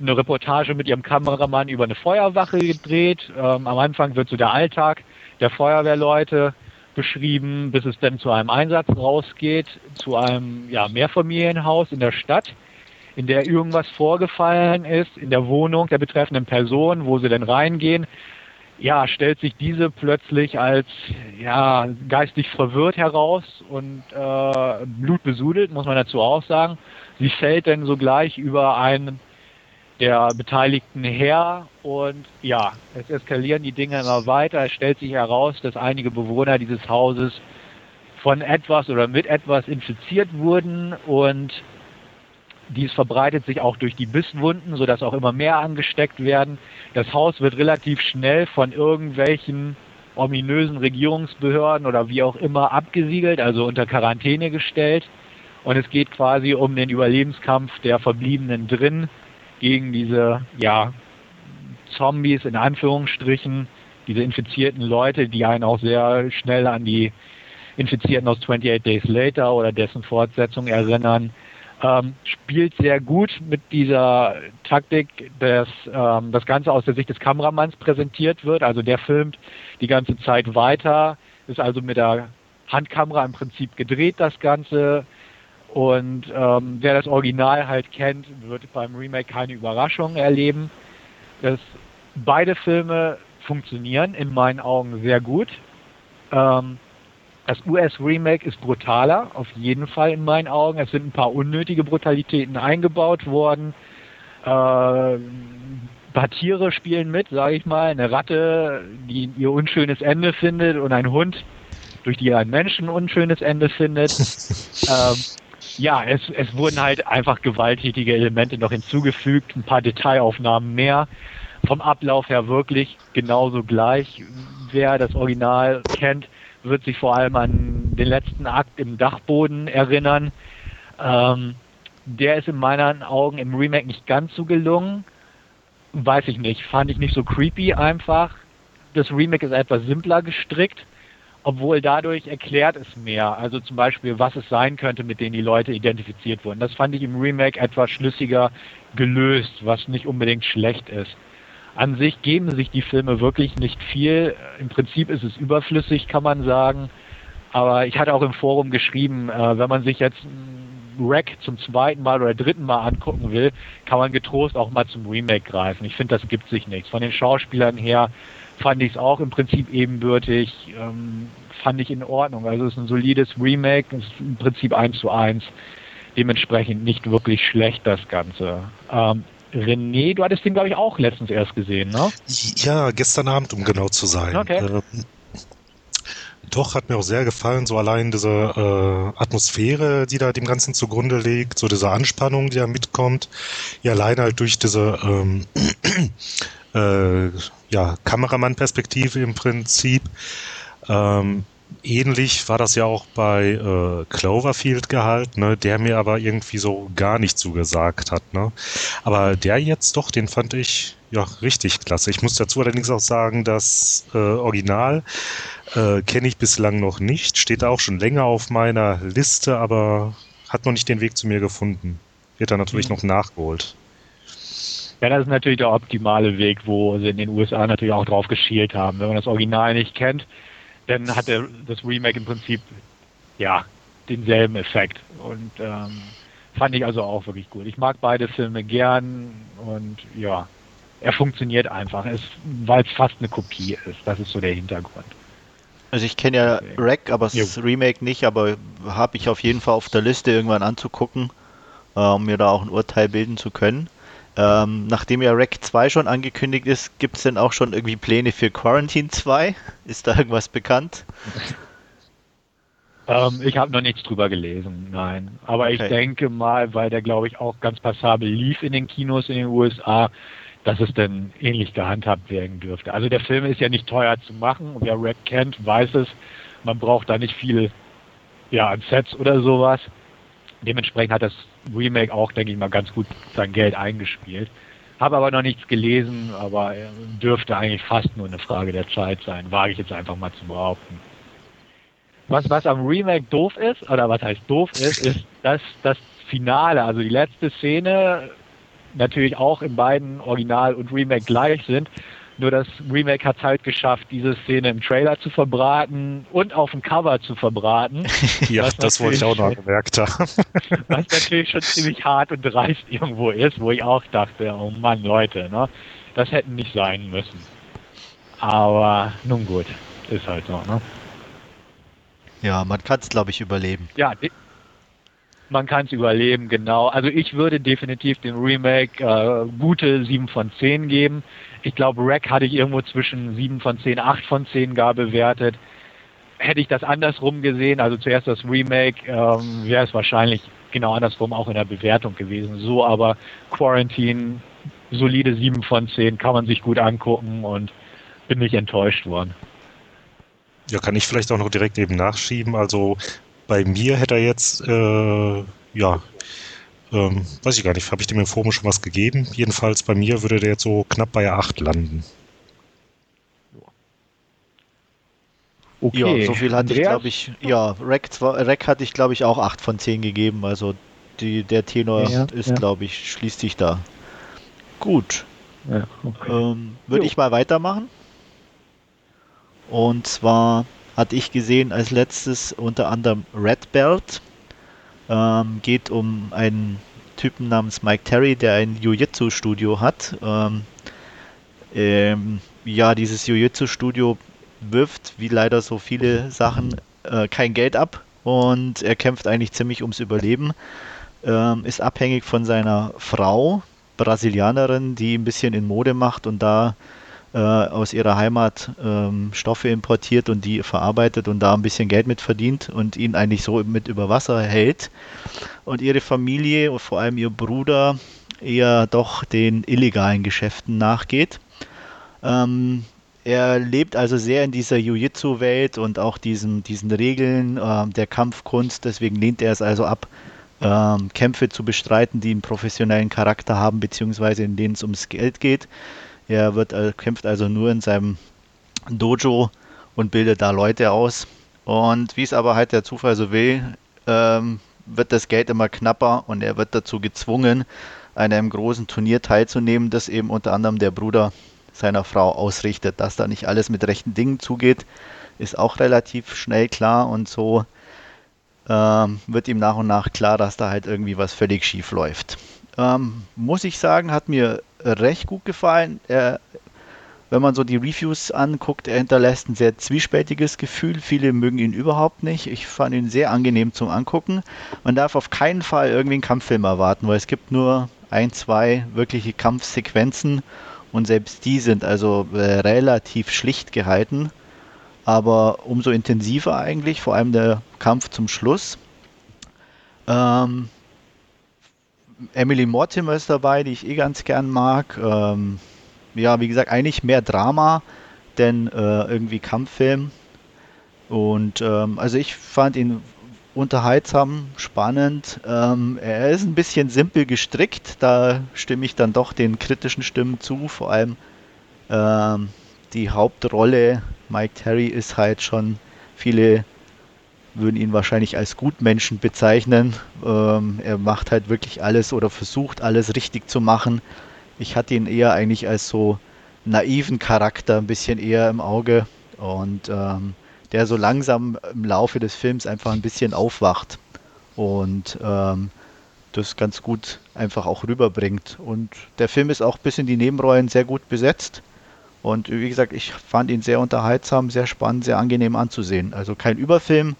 eine Reportage mit ihrem Kameramann über eine Feuerwache gedreht. Ähm, am Anfang wird so der Alltag der Feuerwehrleute beschrieben, bis es dann zu einem Einsatz rausgeht, zu einem ja, Mehrfamilienhaus in der Stadt, in der irgendwas vorgefallen ist, in der Wohnung der betreffenden Person, wo sie denn reingehen ja, stellt sich diese plötzlich als ja, geistig verwirrt heraus und äh, blutbesudelt, muss man dazu auch sagen. Sie fällt dann sogleich über einen der Beteiligten her und ja, es eskalieren die Dinge immer weiter. Es stellt sich heraus, dass einige Bewohner dieses Hauses von etwas oder mit etwas infiziert wurden und dies verbreitet sich auch durch die Bisswunden, sodass auch immer mehr angesteckt werden. Das Haus wird relativ schnell von irgendwelchen ominösen Regierungsbehörden oder wie auch immer abgesiegelt, also unter Quarantäne gestellt. Und es geht quasi um den Überlebenskampf der Verbliebenen drin gegen diese, ja, Zombies in Anführungsstrichen, diese infizierten Leute, die einen auch sehr schnell an die Infizierten aus 28 Days Later oder dessen Fortsetzung erinnern ähm, spielt sehr gut mit dieser Taktik, dass ähm, das Ganze aus der Sicht des Kameramanns präsentiert wird. Also der filmt die ganze Zeit weiter, ist also mit der Handkamera im Prinzip gedreht, das Ganze. Und ähm, wer das Original halt kennt, wird beim Remake keine Überraschung erleben. Das, beide Filme funktionieren in meinen Augen sehr gut. Ähm, das US-Remake ist brutaler, auf jeden Fall in meinen Augen. Es sind ein paar unnötige Brutalitäten eingebaut worden. Äh, ein paar Tiere spielen mit, sage ich mal. Eine Ratte, die ihr unschönes Ende findet und ein Hund, durch die ein Menschen ein unschönes Ende findet. [LAUGHS] ähm, ja, es, es wurden halt einfach gewalttätige Elemente noch hinzugefügt, ein paar Detailaufnahmen mehr. Vom Ablauf her wirklich genauso gleich. Wer das Original kennt, wird sich vor allem an den letzten Akt im Dachboden erinnern. Ähm, der ist in meinen Augen im Remake nicht ganz so gelungen. Weiß ich nicht. Fand ich nicht so creepy einfach. Das Remake ist etwas simpler gestrickt, obwohl dadurch erklärt es mehr. Also zum Beispiel, was es sein könnte, mit denen die Leute identifiziert wurden. Das fand ich im Remake etwas schlüssiger gelöst, was nicht unbedingt schlecht ist. An sich geben sich die Filme wirklich nicht viel. Im Prinzip ist es überflüssig, kann man sagen. Aber ich hatte auch im Forum geschrieben, äh, wenn man sich jetzt Rack zum zweiten Mal oder dritten Mal angucken will, kann man getrost auch mal zum Remake greifen. Ich finde, das gibt sich nichts. Von den Schauspielern her fand ich es auch im Prinzip ebenbürtig, ähm, fand ich in Ordnung. Also es ist ein solides Remake, ist im Prinzip eins zu eins. Dementsprechend nicht wirklich schlecht das Ganze. Ähm, René, du hattest den, glaube ich, auch letztens erst gesehen, ne? Ja, gestern Abend, um genau zu sein. Okay. Ähm, doch, hat mir auch sehr gefallen, so allein diese äh, Atmosphäre, die da dem Ganzen zugrunde liegt, so diese Anspannung, die da mitkommt. Ja, allein halt durch diese ähm, [CLEARS THROAT] äh, ja, Kameramann-Perspektive im Prinzip. Ähm, ähnlich war das ja auch bei äh, Cloverfield gehalten, ne, der mir aber irgendwie so gar nicht zugesagt hat. Ne? Aber der jetzt doch, den fand ich ja richtig klasse. Ich muss dazu allerdings auch sagen, das äh, Original äh, kenne ich bislang noch nicht, steht auch schon länger auf meiner Liste, aber hat noch nicht den Weg zu mir gefunden. Wird dann natürlich mhm. noch nachgeholt. Ja, das ist natürlich der optimale Weg, wo sie in den USA natürlich auch drauf geschielt haben. Wenn man das Original nicht kennt, dann hat der, das Remake im Prinzip ja denselben Effekt und ähm, fand ich also auch wirklich gut. Ich mag beide Filme gern und ja, er funktioniert einfach, weil es fast eine Kopie ist. Das ist so der Hintergrund. Also ich kenne ja Rack, aber das Remake nicht, aber habe ich auf jeden Fall auf der Liste irgendwann anzugucken, äh, um mir da auch ein Urteil bilden zu können. Ähm, nachdem ja Rack 2 schon angekündigt ist, gibt es denn auch schon irgendwie Pläne für Quarantine 2? Ist da irgendwas bekannt? Ähm, ich habe noch nichts drüber gelesen, nein. Aber okay. ich denke mal, weil der, glaube ich, auch ganz passabel lief in den Kinos in den USA, dass es dann ähnlich gehandhabt werden dürfte. Also der Film ist ja nicht teuer zu machen. Wer Rack kennt, weiß es. Man braucht da nicht viel ja, an Sets oder sowas dementsprechend hat das Remake auch, denke ich mal, ganz gut sein Geld eingespielt. Habe aber noch nichts gelesen, aber äh, dürfte eigentlich fast nur eine Frage der Zeit sein, wage ich jetzt einfach mal zu behaupten. Was, was am Remake doof ist, oder was heißt doof ist, ist, dass das Finale, also die letzte Szene, natürlich auch in beiden Original und Remake gleich sind. Nur das Remake hat es halt geschafft, diese Szene im Trailer zu verbraten und auf dem Cover zu verbraten. [LAUGHS] ja, das wollte ich auch noch gemerkt haben. [LAUGHS] was natürlich schon ziemlich hart und dreist irgendwo ist, wo ich auch dachte, oh Mann, Leute, ne? das hätten nicht sein müssen. Aber nun gut, ist halt so, ne? Ja, man kann es, glaube ich, überleben. Ja, man kann es überleben, genau. Also ich würde definitiv dem Remake äh, gute 7 von 10 geben. Ich glaube, Rack hatte ich irgendwo zwischen 7 von 10, 8 von 10 gar bewertet. Hätte ich das andersrum gesehen, also zuerst das Remake, ähm, wäre es wahrscheinlich genau andersrum auch in der Bewertung gewesen. So aber Quarantine, solide 7 von 10, kann man sich gut angucken und bin nicht enttäuscht worden. Ja, kann ich vielleicht auch noch direkt eben nachschieben. Also bei mir hätte er jetzt, äh, ja, ähm, weiß ich gar nicht, habe ich dem im Forum schon was gegeben? Jedenfalls bei mir würde der jetzt so knapp bei 8 landen. Okay. Ja, so viel hatte Andreas? ich, glaube ich, ja, Rack, Rack hatte ich, glaube ich, auch 8 von 10 gegeben. Also die, der Tenor ja, ist, ja. glaube ich, schließt sich da. Gut. Ja, okay. ähm, Würde ich mal weitermachen. Und zwar hatte ich gesehen als letztes unter anderem Red Belt. Ähm, geht um einen Typen namens Mike Terry, der ein Jiu-Jitsu-Studio hat. Ähm, ähm, ja, dieses Jiu-Jitsu-Studio wirft, wie leider so viele Sachen, äh, kein Geld ab und er kämpft eigentlich ziemlich ums Überleben. Ähm, ist abhängig von seiner Frau, Brasilianerin, die ein bisschen in Mode macht und da äh, aus ihrer Heimat ähm, Stoffe importiert und die verarbeitet und da ein bisschen Geld mit verdient und ihn eigentlich so mit über Wasser hält. Und ihre Familie und vor allem ihr Bruder eher doch den illegalen Geschäften nachgeht. Ähm, er lebt also sehr in dieser Jiu-Jitsu-Welt und auch diesen, diesen Regeln äh, der Kampfkunst. Deswegen lehnt er es also ab, ähm, Kämpfe zu bestreiten, die einen professionellen Charakter haben, beziehungsweise in denen es ums Geld geht. Er wird, äh, kämpft also nur in seinem Dojo und bildet da Leute aus. Und wie es aber halt der Zufall so will, ähm, wird das Geld immer knapper und er wird dazu gezwungen, an einem großen Turnier teilzunehmen, das eben unter anderem der Bruder seiner Frau ausrichtet. Dass da nicht alles mit rechten Dingen zugeht, ist auch relativ schnell klar und so ähm, wird ihm nach und nach klar, dass da halt irgendwie was völlig schief läuft. Ähm, muss ich sagen, hat mir recht gut gefallen. Er, wenn man so die Reviews anguckt, er hinterlässt ein sehr zwiespältiges Gefühl. Viele mögen ihn überhaupt nicht. Ich fand ihn sehr angenehm zum Angucken. Man darf auf keinen Fall irgendwie einen Kampffilm erwarten, weil es gibt nur ein, zwei wirkliche Kampfsequenzen und selbst die sind also äh, relativ schlicht gehalten, aber umso intensiver eigentlich, vor allem der Kampf zum Schluss. Ähm, Emily Mortimer ist dabei, die ich eh ganz gern mag. Ähm, ja, wie gesagt, eigentlich mehr Drama, denn äh, irgendwie Kampffilm. Und ähm, also ich fand ihn unterhaltsam, spannend. Ähm, er ist ein bisschen simpel gestrickt, da stimme ich dann doch den kritischen Stimmen zu. Vor allem ähm, die Hauptrolle Mike Terry ist halt schon viele würden ihn wahrscheinlich als Gutmenschen bezeichnen. Ähm, er macht halt wirklich alles oder versucht alles richtig zu machen. Ich hatte ihn eher eigentlich als so naiven Charakter ein bisschen eher im Auge und ähm, der so langsam im Laufe des Films einfach ein bisschen aufwacht und ähm, das ganz gut einfach auch rüberbringt. Und der Film ist auch bis in die Nebenrollen sehr gut besetzt. Und wie gesagt, ich fand ihn sehr unterhaltsam, sehr spannend, sehr angenehm anzusehen. Also kein Überfilm,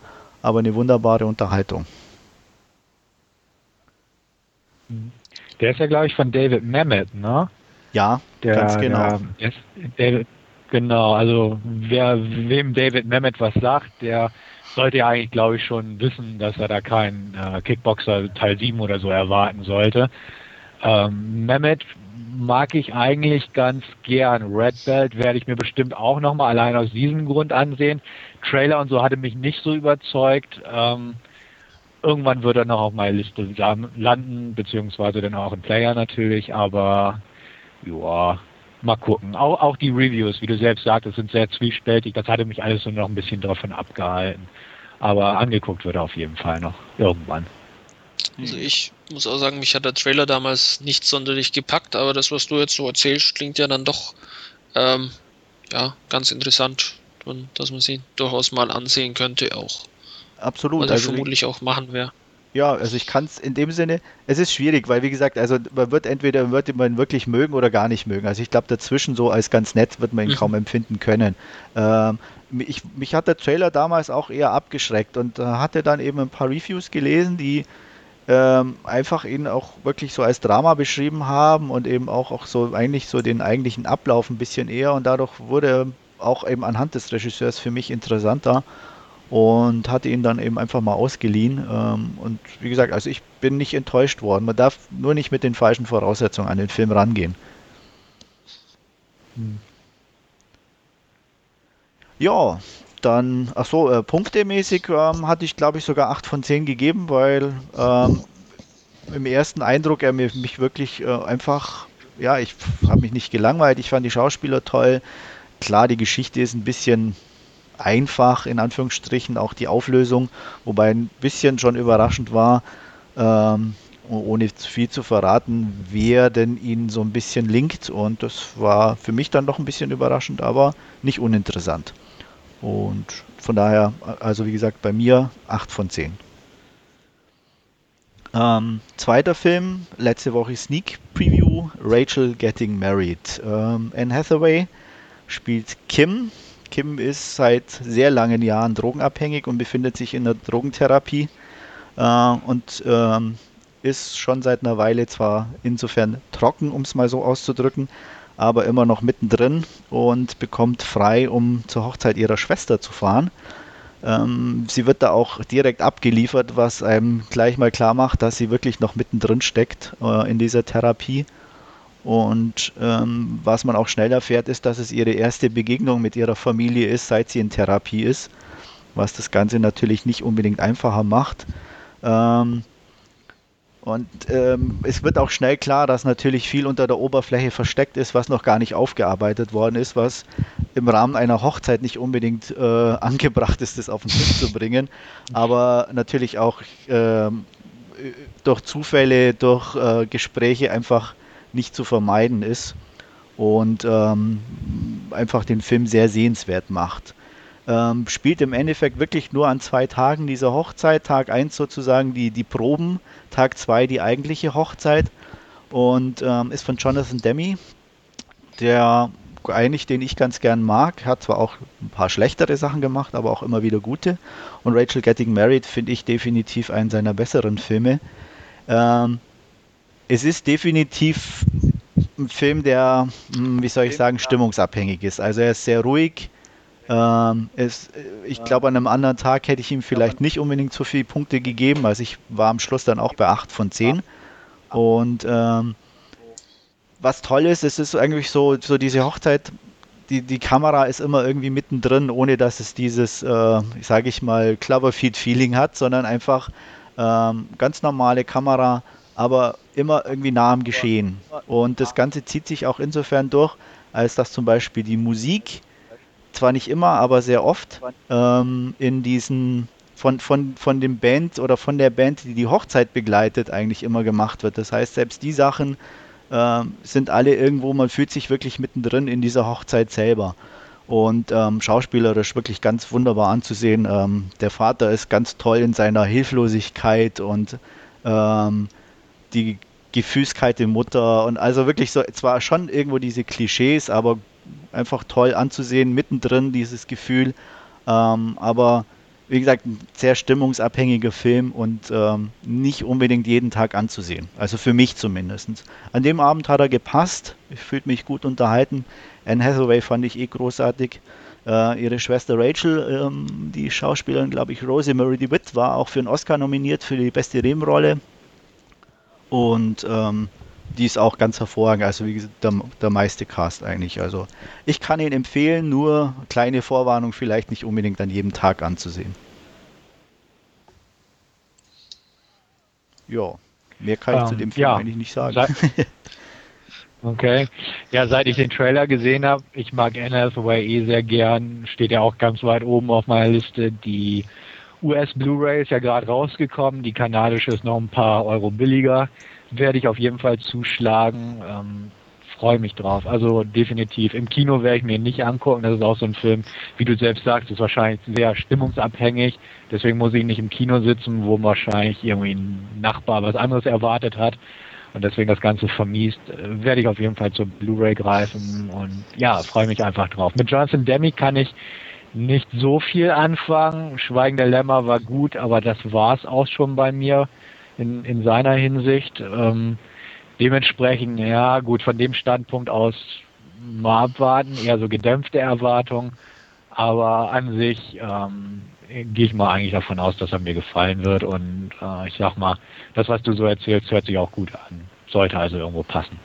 aber eine wunderbare Unterhaltung. Der ist ja, glaube ich, von David Mamet, ne? Ja, der, ganz genau. Der, der, genau, also wer wem David Mamet was sagt, der sollte ja eigentlich, glaube ich, schon wissen, dass er da keinen äh, Kickboxer Teil 7 oder so erwarten sollte. Ähm, Mehmet mag ich eigentlich ganz gern. Red Belt werde ich mir bestimmt auch nochmal allein aus diesem Grund ansehen. Trailer und so hatte mich nicht so überzeugt. Ähm, irgendwann wird er noch auf meiner Liste landen, beziehungsweise dann auch ein Player natürlich, aber ja, mal gucken. Auch, auch die Reviews, wie du selbst sagtest, sind sehr zwiespältig. Das hatte mich alles nur noch ein bisschen davon abgehalten. Aber angeguckt wird auf jeden Fall noch irgendwann. Also ich muss auch sagen, mich hat der Trailer damals nicht sonderlich gepackt, aber das, was du jetzt so erzählst, klingt ja dann doch ähm, ja, ganz interessant, dass man sie durchaus mal ansehen könnte auch. Absolut. Was also vermutlich auch machen wäre. Ja, also ich kann es in dem Sinne, es ist schwierig, weil wie gesagt, also man wird entweder wird man wirklich mögen oder gar nicht mögen. Also ich glaube dazwischen so als ganz nett wird man ihn mhm. kaum empfinden können. Ähm, ich, mich hat der Trailer damals auch eher abgeschreckt und äh, hatte dann eben ein paar Reviews gelesen, die ähm, einfach ihn auch wirklich so als Drama beschrieben haben und eben auch, auch so eigentlich so den eigentlichen Ablauf ein bisschen eher und dadurch wurde auch eben anhand des Regisseurs für mich interessanter und hatte ihn dann eben einfach mal ausgeliehen. Ähm, und wie gesagt, also ich bin nicht enttäuscht worden. Man darf nur nicht mit den falschen Voraussetzungen an den Film rangehen. Hm. Ja, dann, ach so, äh, punktemäßig ähm, hatte ich glaube ich sogar 8 von 10 gegeben, weil ähm, im ersten Eindruck er mir, mich wirklich äh, einfach, ja, ich habe mich nicht gelangweilt, ich fand die Schauspieler toll. Klar, die Geschichte ist ein bisschen einfach, in Anführungsstrichen, auch die Auflösung, wobei ein bisschen schon überraschend war, ähm, ohne viel zu verraten, wer denn ihn so ein bisschen linkt. Und das war für mich dann doch ein bisschen überraschend, aber nicht uninteressant. Und von daher, also wie gesagt, bei mir 8 von 10. Ähm, zweiter Film, letzte Woche Sneak Preview, Rachel Getting Married. Ähm, Anne Hathaway spielt Kim. Kim ist seit sehr langen Jahren drogenabhängig und befindet sich in der Drogentherapie äh, und ähm, ist schon seit einer Weile zwar insofern trocken, um es mal so auszudrücken, aber immer noch mittendrin und bekommt frei, um zur Hochzeit ihrer Schwester zu fahren. Ähm, sie wird da auch direkt abgeliefert, was einem gleich mal klar macht, dass sie wirklich noch mittendrin steckt äh, in dieser Therapie. Und ähm, was man auch schnell erfährt, ist, dass es ihre erste Begegnung mit ihrer Familie ist, seit sie in Therapie ist, was das Ganze natürlich nicht unbedingt einfacher macht. Ähm, und ähm, es wird auch schnell klar, dass natürlich viel unter der Oberfläche versteckt ist, was noch gar nicht aufgearbeitet worden ist, was im Rahmen einer Hochzeit nicht unbedingt äh, [LAUGHS] angebracht ist, das auf den Tisch zu bringen, aber natürlich auch äh, durch Zufälle, durch äh, Gespräche einfach nicht zu vermeiden ist und ähm, einfach den Film sehr sehenswert macht ähm, spielt im Endeffekt wirklich nur an zwei Tagen dieser Hochzeit. Tag 1 sozusagen die, die Proben, Tag 2 die eigentliche Hochzeit und ähm, ist von Jonathan Demi, der eigentlich, den ich ganz gern mag, hat zwar auch ein paar schlechtere Sachen gemacht, aber auch immer wieder gute. Und Rachel Getting Married finde ich definitiv einen seiner besseren Filme. Ähm, es ist definitiv ein Film, der, hm, wie soll ich sagen, stimmungsabhängig ist. Also er ist sehr ruhig, ähm, es, ich glaube, an einem anderen Tag hätte ich ihm vielleicht nicht unbedingt so viele Punkte gegeben. Also ich war am Schluss dann auch bei 8 von 10. Und ähm, was toll ist, es ist eigentlich so, so diese Hochzeit, die, die Kamera ist immer irgendwie mittendrin, ohne dass es dieses, äh, sage ich mal, Cloverfield-Feeling hat, sondern einfach ähm, ganz normale Kamera, aber immer irgendwie nah am Geschehen. Und das Ganze zieht sich auch insofern durch, als dass zum Beispiel die Musik zwar nicht immer, aber sehr oft ähm, in diesen von, von, von dem Band oder von der Band, die die Hochzeit begleitet, eigentlich immer gemacht wird. Das heißt, selbst die Sachen äh, sind alle irgendwo, man fühlt sich wirklich mittendrin in dieser Hochzeit selber. Und ähm, schauspielerisch wirklich ganz wunderbar anzusehen. Ähm, der Vater ist ganz toll in seiner Hilflosigkeit und ähm, die gefühlskalte Mutter und also wirklich so, zwar schon irgendwo diese Klischees, aber einfach toll anzusehen, mittendrin dieses Gefühl. Ähm, aber wie gesagt, ein sehr stimmungsabhängiger Film und ähm, nicht unbedingt jeden Tag anzusehen. Also für mich zumindest. An dem Abend hat er gepasst. Ich fühlte mich gut unterhalten. Anne Hathaway fand ich eh großartig. Äh, ihre Schwester Rachel, ähm, die Schauspielerin, glaube ich, Rosemary DeWitt, war auch für einen Oscar nominiert für die beste Nebenrolle. Und ähm, die ist auch ganz hervorragend. Also wie gesagt, der, der meiste Cast eigentlich. Also ich kann ihn empfehlen, nur kleine Vorwarnung, vielleicht nicht unbedingt an jedem Tag anzusehen. Ja, mehr kann ich zu dem Film ja, eigentlich nicht sagen. [LAUGHS] Okay. Ja, seit ich den Trailer gesehen habe, ich mag Anne Hathaway eh sehr gern, steht ja auch ganz weit oben auf meiner Liste. Die US Blu-ray ist ja gerade rausgekommen, die kanadische ist noch ein paar Euro billiger. Werde ich auf jeden Fall zuschlagen. Ähm, Freue mich drauf. Also definitiv. Im Kino werde ich mir nicht angucken. Das ist auch so ein Film, wie du selbst sagst, ist wahrscheinlich sehr stimmungsabhängig. Deswegen muss ich nicht im Kino sitzen, wo wahrscheinlich irgendwie ein Nachbar was anderes erwartet hat und deswegen das Ganze vermiest, äh, werde ich auf jeden Fall zur Blu-ray greifen und ja, freue mich einfach drauf. Mit Jonathan Demi kann ich nicht so viel anfangen. Schweigen der Lämmer war gut, aber das war es auch schon bei mir in, in seiner Hinsicht. Ähm, dementsprechend, ja, gut, von dem Standpunkt aus mal abwarten, eher so gedämpfte Erwartungen. Aber an sich ähm, gehe ich mal eigentlich davon aus, dass er mir gefallen wird. Und äh, ich sag mal, das, was du so erzählst, hört sich auch gut an. Sollte also irgendwo passen.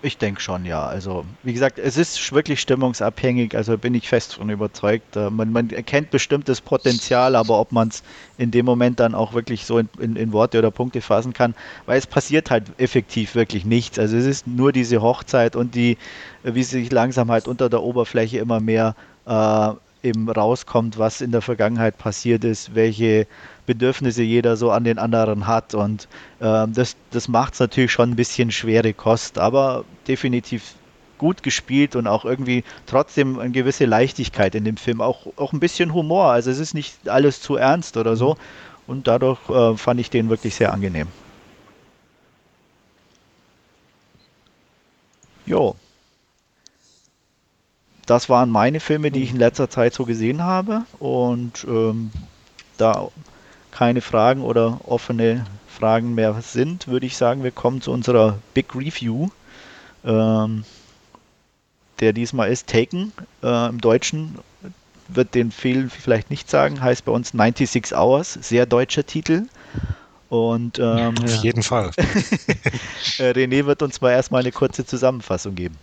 Ich denke schon, ja. Also, wie gesagt, es ist wirklich stimmungsabhängig, also bin ich fest von überzeugt. Äh, man, man erkennt bestimmtes Potenzial, aber ob man es in dem Moment dann auch wirklich so in, in, in, Worte oder Punkte fassen kann, weil es passiert halt effektiv wirklich nichts. Also es ist nur diese Hochzeit und die, wie sie sich langsam halt unter der Oberfläche immer mehr äh, eben rauskommt, was in der Vergangenheit passiert ist, welche Bedürfnisse jeder so an den anderen hat. Und äh, das, das macht es natürlich schon ein bisschen schwere Kost, aber definitiv gut gespielt und auch irgendwie trotzdem eine gewisse Leichtigkeit in dem Film, auch, auch ein bisschen Humor. Also es ist nicht alles zu ernst oder so. Und dadurch äh, fand ich den wirklich sehr angenehm. Jo, das waren meine Filme, die ich in letzter Zeit so gesehen habe. Und ähm, da keine Fragen oder offene Fragen mehr sind, würde ich sagen, wir kommen zu unserer Big Review. Ähm, der diesmal ist Taken. Äh, Im Deutschen wird den Film vielleicht nicht sagen, heißt bei uns 96 Hours, sehr deutscher Titel. Und ähm, auf jeden Fall. [LAUGHS] Äh, René wird uns mal erstmal eine kurze Zusammenfassung geben.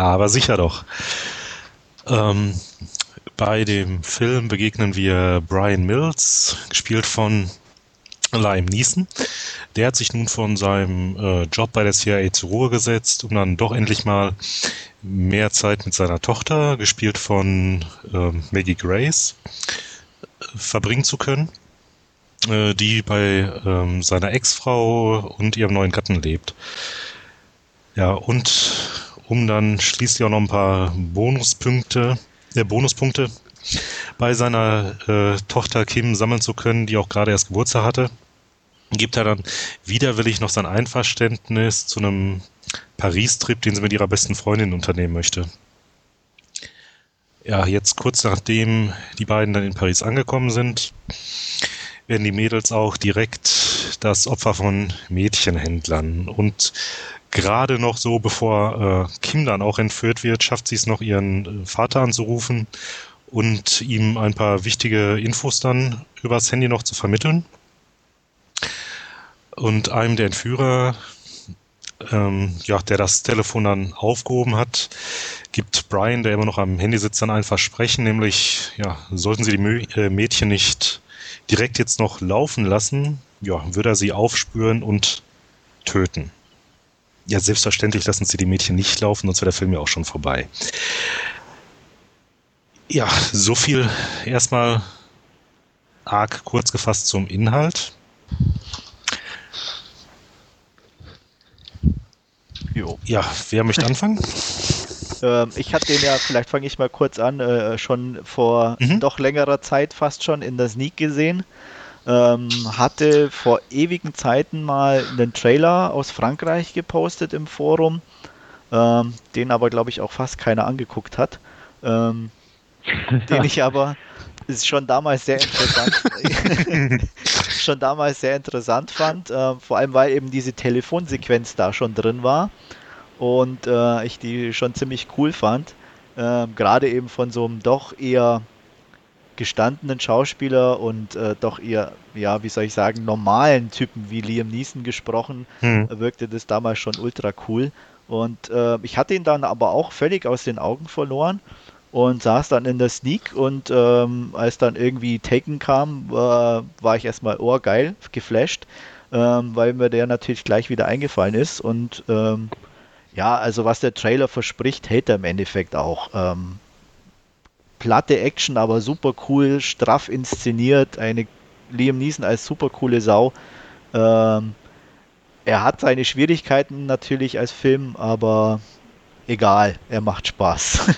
Aber sicher doch. Ähm, bei dem Film begegnen wir Brian Mills, gespielt von Liam Neeson. Der hat sich nun von seinem äh, Job bei der CIA zur Ruhe gesetzt, um dann doch endlich mal mehr Zeit mit seiner Tochter, gespielt von äh, Maggie Grace, verbringen zu können, äh, die bei ähm, seiner Ex-Frau und ihrem neuen Gatten lebt. Ja, und um dann schließlich auch noch ein paar Bonuspunkte, äh, Bonuspunkte bei seiner äh, Tochter Kim sammeln zu können, die auch gerade erst Geburtstag hatte, gibt er dann widerwillig noch sein Einverständnis zu einem Paris-Trip, den sie mit ihrer besten Freundin unternehmen möchte. Ja, jetzt kurz nachdem die beiden dann in Paris angekommen sind, werden die Mädels auch direkt das Opfer von Mädchenhändlern und gerade noch so, bevor äh, Kim dann auch entführt wird, schafft sie es noch, ihren äh, Vater anzurufen und ihm ein paar wichtige Infos dann übers Handy noch zu vermitteln. Und einem der Entführer, ähm, ja, der das Telefon dann aufgehoben hat, gibt Brian, der immer noch am Handy sitzt, dann ein Versprechen, nämlich, ja, sollten sie die äh, Mädchen nicht direkt jetzt noch laufen lassen, ja, würde er sie aufspüren und töten. Ja, selbstverständlich lassen sie die Mädchen nicht laufen, sonst wäre der Film ja auch schon vorbei. Ja, so viel erstmal arg kurz gefasst zum Inhalt. Jo. Ja, wer möchte anfangen? Ähm, ich hatte den ja, vielleicht fange ich mal kurz an, äh, schon vor mhm. doch längerer Zeit fast schon in der Sneak gesehen. Ähm, hatte vor ewigen Zeiten mal einen Trailer aus Frankreich gepostet im Forum, ähm, den aber, glaube ich, auch fast keiner angeguckt hat. Ähm, den ich aber [LAUGHS] ist schon damals sehr interessant [LAUGHS] schon damals sehr interessant fand, äh, vor allem weil eben diese Telefonsequenz da schon drin war und äh, ich die schon ziemlich cool fand. Äh, Gerade eben von so einem doch eher gestandenen Schauspieler und äh, doch eher, ja, wie soll ich sagen, normalen Typen wie Liam Neeson gesprochen, hm. wirkte das damals schon ultra cool. Und äh, ich hatte ihn dann aber auch völlig aus den Augen verloren und saß dann in der Sneak und ähm, als dann irgendwie Taken kam, äh, war ich erstmal ohrgeil, geflasht. ähm, weil mir der natürlich gleich wieder eingefallen ist. Und ähm, ja, also was der Trailer verspricht, hält er im Endeffekt auch. Ähm, platte Action, aber super cool, straff inszeniert, eine Liam Neeson als super coole Sau. Ähm, er hat seine Schwierigkeiten natürlich als Film, aber egal, er macht Spaß.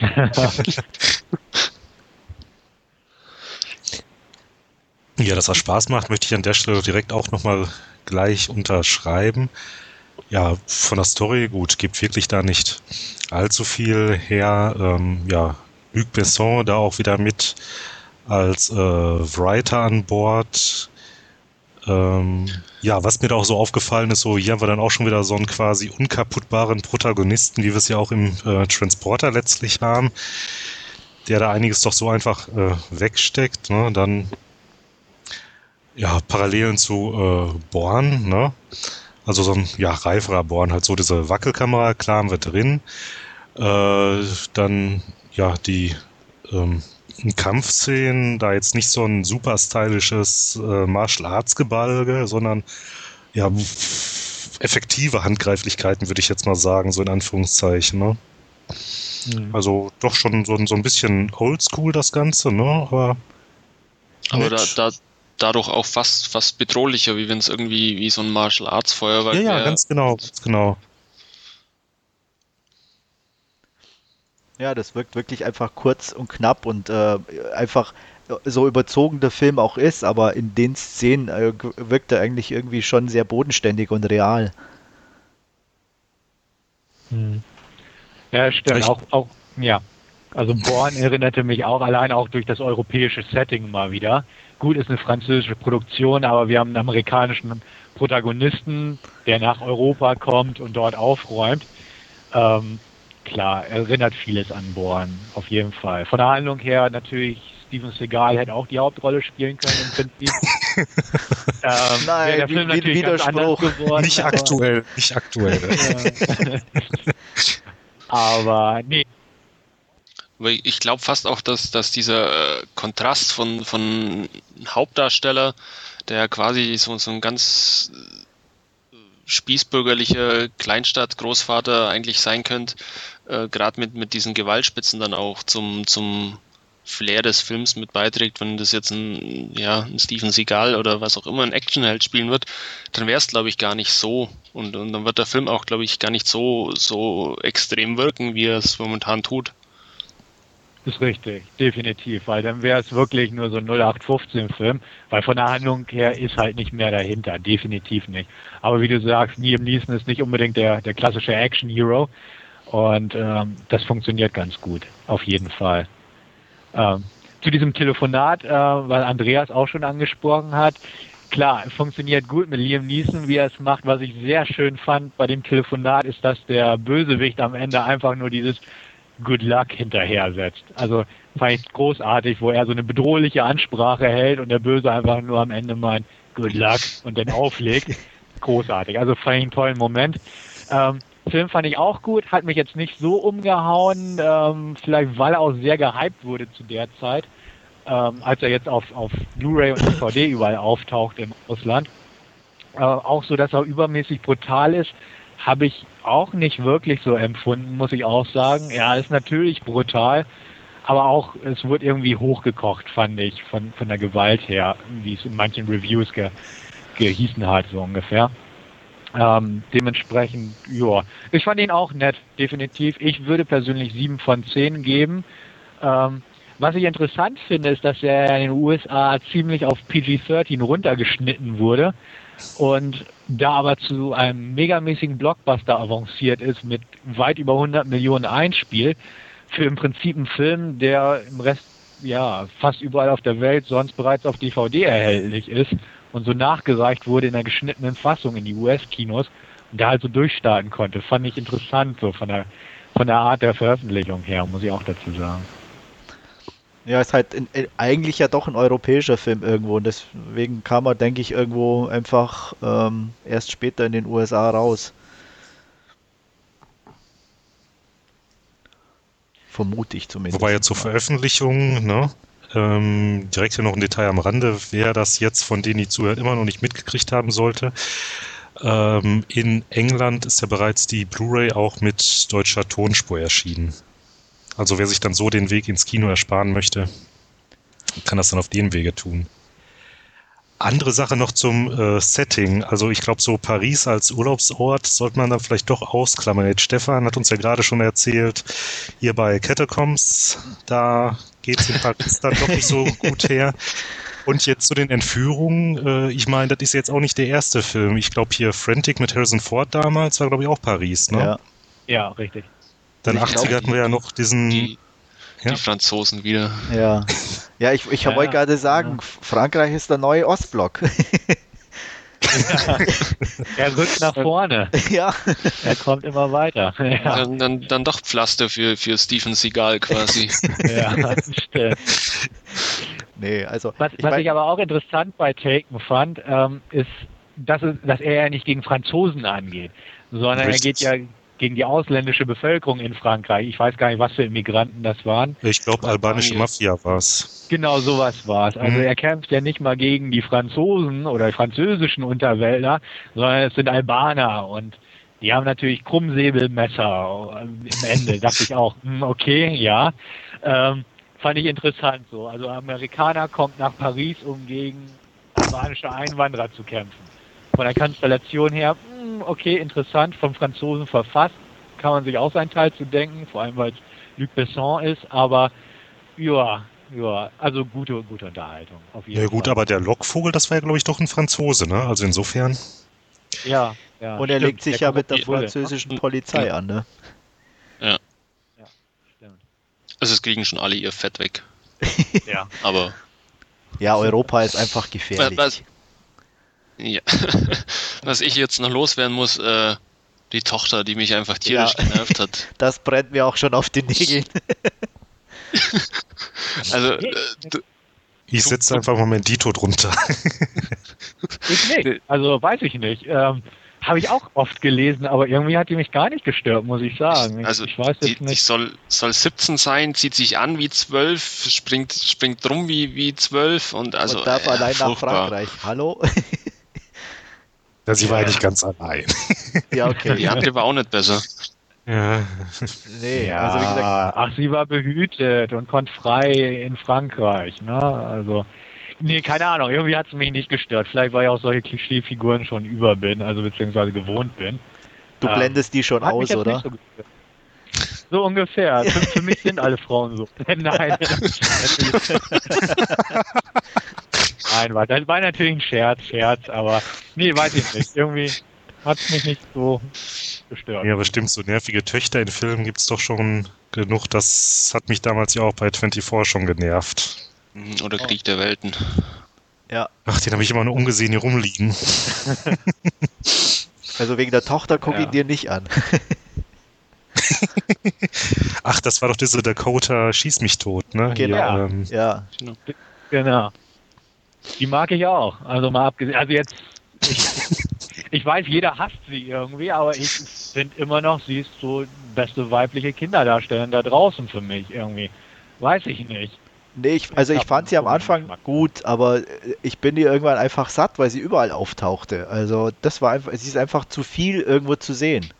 [LAUGHS] ja, dass er Spaß macht, möchte ich an der Stelle direkt auch nochmal gleich unterschreiben. Ja, von der Story gut, gibt wirklich da nicht allzu viel her. Ähm, ja, Luc Besson da auch wieder mit als äh, Writer an Bord. Ähm, ja, was mir da auch so aufgefallen ist, so hier haben wir dann auch schon wieder so einen quasi unkaputtbaren Protagonisten, wie wir es ja auch im äh, Transporter letztlich haben, der da einiges doch so einfach äh, wegsteckt. Ne? Dann ja, Parallelen zu äh, Born, ne? Also so ein ja, reiferer Born, halt so diese Wackelkamera, klar haben wir drin. Äh, dann ja die ähm, Kampfszenen, da jetzt nicht so ein super stylisches äh, Martial Arts Gebalge, sondern ja effektive Handgreiflichkeiten, würde ich jetzt mal sagen, so in Anführungszeichen. Ne? Mhm. Also doch schon so, so ein bisschen oldschool das Ganze, ne? Aber, Aber da, da, dadurch auch fast, fast bedrohlicher, wie wenn es irgendwie wie so ein Martial Arts Feuerwerk wäre. Ja, ja, ganz genau, ganz genau. Ja, das wirkt wirklich einfach kurz und knapp und äh, einfach so überzogen der Film auch ist, aber in den Szenen äh, wirkt er eigentlich irgendwie schon sehr bodenständig und real. Hm. Ja, stimmt. Auch, auch, ja. Also Born erinnerte mich auch allein auch durch das europäische Setting mal wieder. Gut, ist eine französische Produktion, aber wir haben einen amerikanischen Protagonisten, der nach Europa kommt und dort aufräumt. Ähm, klar, erinnert vieles an Born, auf jeden Fall. Von der Handlung her natürlich, Steven Seagal hätte auch die Hauptrolle spielen können im Prinzip. [LAUGHS] ähm, Nein, der Film natürlich Widerspruch. Geworden, nicht aktuell, nicht aktuell. aber nee, ich glaube fast auch, dass, dass dieser äh, Kontrast von, von Hauptdarsteller, der quasi so, so ein ganz äh, spießbürgerlicher Kleinstadt-Großvater eigentlich sein könnte, äh, gerade mit, mit diesen Gewaltspitzen dann auch zum, zum Flair des Films mit beiträgt, wenn das jetzt ein, ja, ein Steven Seagal oder was auch immer ein Actionheld spielen wird, dann wäre es, glaube ich, gar nicht so. Und, und dann wird der Film auch, glaube ich, gar nicht so, so extrem wirken, wie er es momentan tut. Ist richtig, definitiv, weil dann wäre es wirklich nur so ein 0815-Film, weil von der Handlung her ist halt nicht mehr dahinter, definitiv nicht. Aber wie du sagst, Liam Neeson ist nicht unbedingt der, der klassische Action-Hero und ähm, das funktioniert ganz gut, auf jeden Fall. Ähm, zu diesem Telefonat, äh, weil Andreas auch schon angesprochen hat, klar, funktioniert gut mit Liam Neeson, wie er es macht. Was ich sehr schön fand bei dem Telefonat, ist, dass der Bösewicht am Ende einfach nur dieses Good Luck hinterher setzt. Also fand ich großartig, wo er so eine bedrohliche Ansprache hält und der Böse einfach nur am Ende meint Good Luck und dann auflegt. [LAUGHS] Großartig. Also fand ich einen tollen Moment. Ähm, Film fand ich auch gut, hat mich jetzt nicht so umgehauen, ähm, vielleicht weil er auch sehr gehypt wurde zu der Zeit, ähm, als er jetzt auf, auf Blu-ray und DVD überall auftaucht im Ausland. Äh, auch so, dass er übermäßig brutal ist habe ich auch nicht wirklich so empfunden, muss ich auch sagen. Ja, ist natürlich brutal, aber auch es wird irgendwie hochgekocht, fand ich, von, von der Gewalt her, wie es in manchen Reviews ge, gehießen hat, so ungefähr. Ähm, dementsprechend, ja, ich fand ihn auch nett, definitiv. Ich würde persönlich sieben von zehn geben. Ähm, was ich interessant finde, ist, dass er in den USA ziemlich auf PG-13 runtergeschnitten wurde und da aber zu einem megamäßigen Blockbuster avanciert ist mit weit über 100 Millionen Einspiel für im Prinzip einen Film, der im Rest ja fast überall auf der Welt sonst bereits auf DVD erhältlich ist und so nachgereicht wurde in einer geschnittenen Fassung in die US-Kinos und da halt so durchstarten konnte, fand ich interessant so von der von der Art der Veröffentlichung her, muss ich auch dazu sagen. Ja, ist halt in, in, eigentlich ja doch ein europäischer Film irgendwo und deswegen kam er, denke ich, irgendwo einfach ähm, erst später in den USA raus. Vermute ich zumindest. Wobei ja zur Veröffentlichung, ne? Ähm, direkt hier noch ein Detail am Rande, wer das jetzt von denen, die zuhört, immer noch nicht mitgekriegt haben sollte. Ähm, in England ist ja bereits die Blu-ray auch mit deutscher Tonspur erschienen. Also wer sich dann so den Weg ins Kino ersparen möchte, kann das dann auf dem Wege tun. Andere Sache noch zum äh, Setting. Also ich glaube, so Paris als Urlaubsort sollte man dann vielleicht doch ausklammern. Jetzt Stefan hat uns ja gerade schon erzählt, hier bei Catacombs, da geht es in Paris dann doch nicht so [LAUGHS] gut her. Und jetzt zu den Entführungen. Äh, ich meine, das ist jetzt auch nicht der erste Film. Ich glaube hier Frantic mit Harrison Ford damals war, glaube ich, auch Paris, ne? Ja. Ja, richtig. Dann Ich 80er glaub, hatten wir ja noch diesen... Die, Ja. die Franzosen wieder. Ja, ja ich, ich Ja, wollte gerade sagen, Frankreich ist der neue Ostblock. [LAUGHS] Er rückt nach vorne. ja, Er kommt immer weiter. Ja, Dann, dann, dann doch Pflaster für, für Steven Seagal quasi. [LAUGHS] ja stimmt. nee, also Was, ich was mein- ich aber auch interessant bei Taken fand, ähm, ist, dass, es, dass er ja nicht gegen Franzosen angeht, sondern er Richtig. geht ja gegen die ausländische Bevölkerung in Frankreich. Ich weiß gar nicht, was für Immigranten das waren. Ich glaube, albanische. Mafia war's. Genau sowas war es. Also Mhm. er kämpft ja nicht mal gegen die Franzosen oder die französischen Unterwälder, sondern es sind Albaner und die haben natürlich Krummsäbelmesser im Ende. dachte ich auch, hm, okay, ja. Ähm, fand ich interessant so. Also Amerikaner kommt nach Paris, um gegen albanische Einwanderer zu kämpfen. Von der Konstellation her, hm, okay, interessant, vom Franzosen verfasst, kann man sich auch seinen Teil zu denken, vor allem weil es Luc Besson ist, aber ja, ja, also gute, gute Unterhaltung. Auf jeden Ja gut, Fall. aber der Lockvogel, das war ja, glaube ich, doch ein Franzose, ne? Also insofern. ja, ja. und er stimmt, legt sich der ja mit der französischen Polizei an, ne? Stimmt. Also es kriegen schon alle ihr Fett weg. Ja. Aber Ja, Europa ist einfach gefährlich. Was- ja. [LAUGHS] was ich jetzt noch loswerden muss, äh, die Tochter, die mich einfach tierisch Ja. genervt hat. [LAUGHS] Das brennt mir auch schon auf den Nägeln. [LAUGHS] Also äh, du, Ich setze einfach mal mein Dito drunter. Ich nicht. Also weiß ich nicht. Ähm, Habe ich auch oft gelesen, aber irgendwie hat die mich gar nicht gestört, muss ich sagen. Ich, also ich weiß die, jetzt die nicht. soll, soll 17 sein, zieht sich an wie 12, springt, springt rum wie, wie 12 und also und darf äh, allein nach furchtbar. Frankreich. Hallo? Ja, sie war ja nicht ganz allein. [LAUGHS] ja, okay. Die andere war auch nicht besser. Ja. Nee, Ja, also wie gesagt, ach, sie war behütet und konnte frei in Frankreich, ne? Also, nee, keine Ahnung, irgendwie hat es mich nicht gestört. Vielleicht, weil ich auch solche Klischeefiguren schon über bin, also beziehungsweise gewohnt bin. du ähm, blendest die schon aus, oder? So, so ungefähr. Für, für mich sind alle Frauen so. [LAUGHS] Nein. [LAUGHS] Nein, war, das war natürlich ein Scherz, Scherz, aber nee, weiß ich nicht. Irgendwie hat es mich nicht so gestört. ja, aber stimmt, so nervige Töchter in Filmen gibt's doch schon genug. Das hat mich damals ja auch bei 24 schon genervt. Mhm, Oder Krieg der Welten. Ach, den habe ich immer nur ungesehen hier rumliegen. [LAUGHS] Also wegen der Tochter guck Ja. ihn dir nicht an. [LAUGHS] Ach, das war doch diese Dakota Schieß mich tot, ne? Genau. Hier, ähm, Ja, Genau. Die mag ich auch. Also mal abgesehen, also jetzt, ich, ich weiß, jeder hasst sie irgendwie, aber ich finde immer noch, sie ist so beste weibliche Kinderdarstellerin da draußen für mich irgendwie. Weiß ich nicht. nee, ich, also ich fand sie am Anfang gut, aber äh, ich bin ihr irgendwann einfach satt, weil sie überall auftauchte. Also das war einfach, sie ist einfach zu viel irgendwo zu sehen.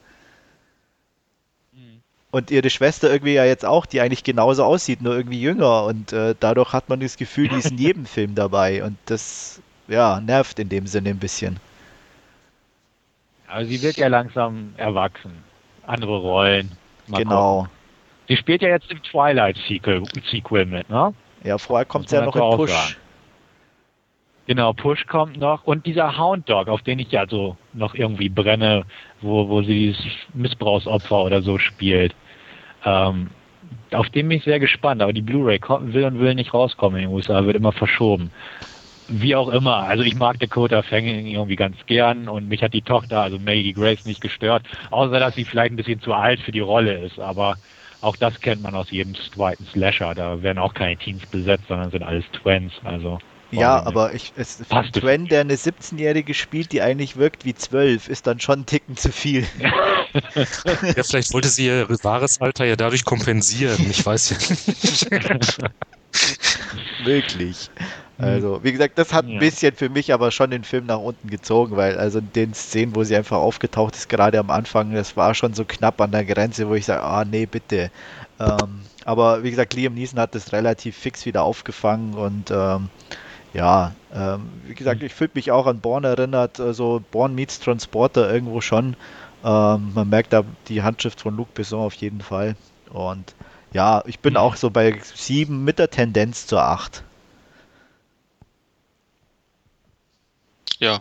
Und ihre Schwester irgendwie ja jetzt auch, die eigentlich genauso aussieht, nur irgendwie jünger. Und äh, dadurch hat man das Gefühl, die ist in jedem [LAUGHS] Film dabei. Und das, ja, nervt in dem Sinne ein bisschen. Aber sie wird ja langsam erwachsen. Andere Rollen. Mal genau. gucken. Sie spielt ja jetzt im Twilight-Sequel Sequel mit, ne? Ja, vorher kommt sie ja noch in Push. sagen. Genau, Push kommt noch und dieser Hound Dog, auf den ich ja so noch irgendwie brenne, wo, wo sie dieses Missbrauchsopfer oder so spielt. Ähm, auf den bin ich sehr gespannt, aber die Blu-ray will und will nicht rauskommen in den USA, wird immer verschoben. Wie auch immer, also ich mag Dakota Fanning irgendwie ganz gern und mich hat die Tochter, also Maggie Grace, nicht gestört, außer dass sie vielleicht ein bisschen zu alt für die Rolle ist, aber auch das kennt man aus jedem zweiten Slasher, da werden auch keine Teens besetzt, sondern sind alles Twins, also Ja, aber ich, es, für es Twen, der eine 17-Jährige spielt, die eigentlich wirkt wie 12, ist dann schon ein Ticken zu viel. [LAUGHS] ja, vielleicht wollte sie ihr wahres Alter ja dadurch kompensieren. Ich weiß ja nicht. [LAUGHS] möglich. Also, wie gesagt, das hat ein bisschen für mich aber schon den Film nach unten gezogen, weil also in den Szenen, wo sie einfach aufgetaucht ist, gerade am Anfang, das war schon so knapp an der Grenze, wo ich sage, ah nee, bitte. Ähm, aber wie gesagt, Liam Neeson hat das relativ fix wieder aufgefangen und ähm, ja, ähm, wie gesagt, ich fühle mich auch an Born erinnert, also Born meets Transporter irgendwo schon. Ähm, man merkt da die Handschrift von Luc Besson auf jeden Fall. Und ja, ich bin auch so bei sieben mit der Tendenz zur acht. Ja,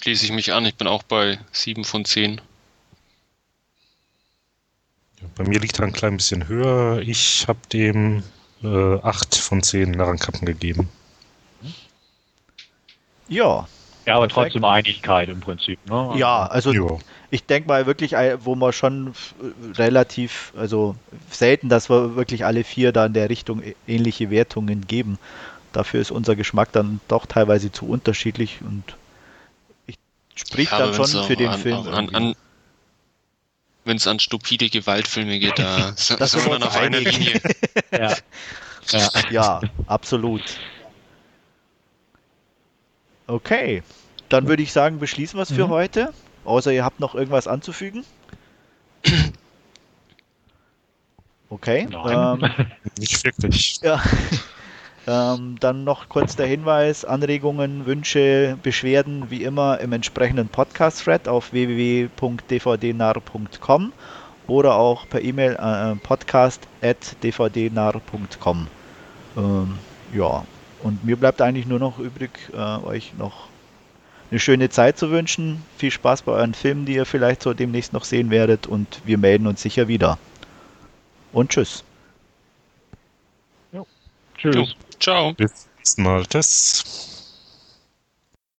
schließe ich mich an. Ich bin auch bei 7 von 10. Bei mir liegt er ein klein bisschen höher. Ich habe dem äh, 8 von 10 Narrenkappen gegeben. Ja, Ja, aber Perfekt. trotzdem Einigkeit im Prinzip. Ne? ja, also Ja. ich denke mal wirklich, äh, wo man schon f- relativ, also selten, dass wir wirklich alle vier da in der Richtung ähnliche Wertungen geben. Dafür ist unser Geschmack dann doch teilweise zu unterschiedlich und ich spricht dann schon für den an, Film. An, an, wenn es an stupide Gewaltfilme geht, da [LAUGHS] Das sind wir dann auf einer. Linie. [LAUGHS] Ja. ja. Ja, absolut. Okay, dann würde ich sagen, beschließen wir es für Mhm. heute. Außer ihr habt noch irgendwas anzufügen. [CLEARS THROAT] Okay. Nein. Ähm, [LAUGHS] Nicht wirklich. ja. [LAUGHS] ähm, dann noch kurz der Hinweis: Anregungen, Wünsche, Beschwerden wie immer im entsprechenden Podcast-Thread auf www.dvdnar.com oder auch per E-Mail äh, podcast.dvdnar.com. Ähm, ja, und mir bleibt eigentlich nur noch übrig, äh, euch noch eine schöne Zeit zu wünschen. Viel Spaß bei euren Filmen, die ihr vielleicht so demnächst noch sehen werdet. Und wir melden uns sicher wieder. Und tschüss. Tschüss. Jo, ciao. Bis zum nächsten Mal. Tschüss.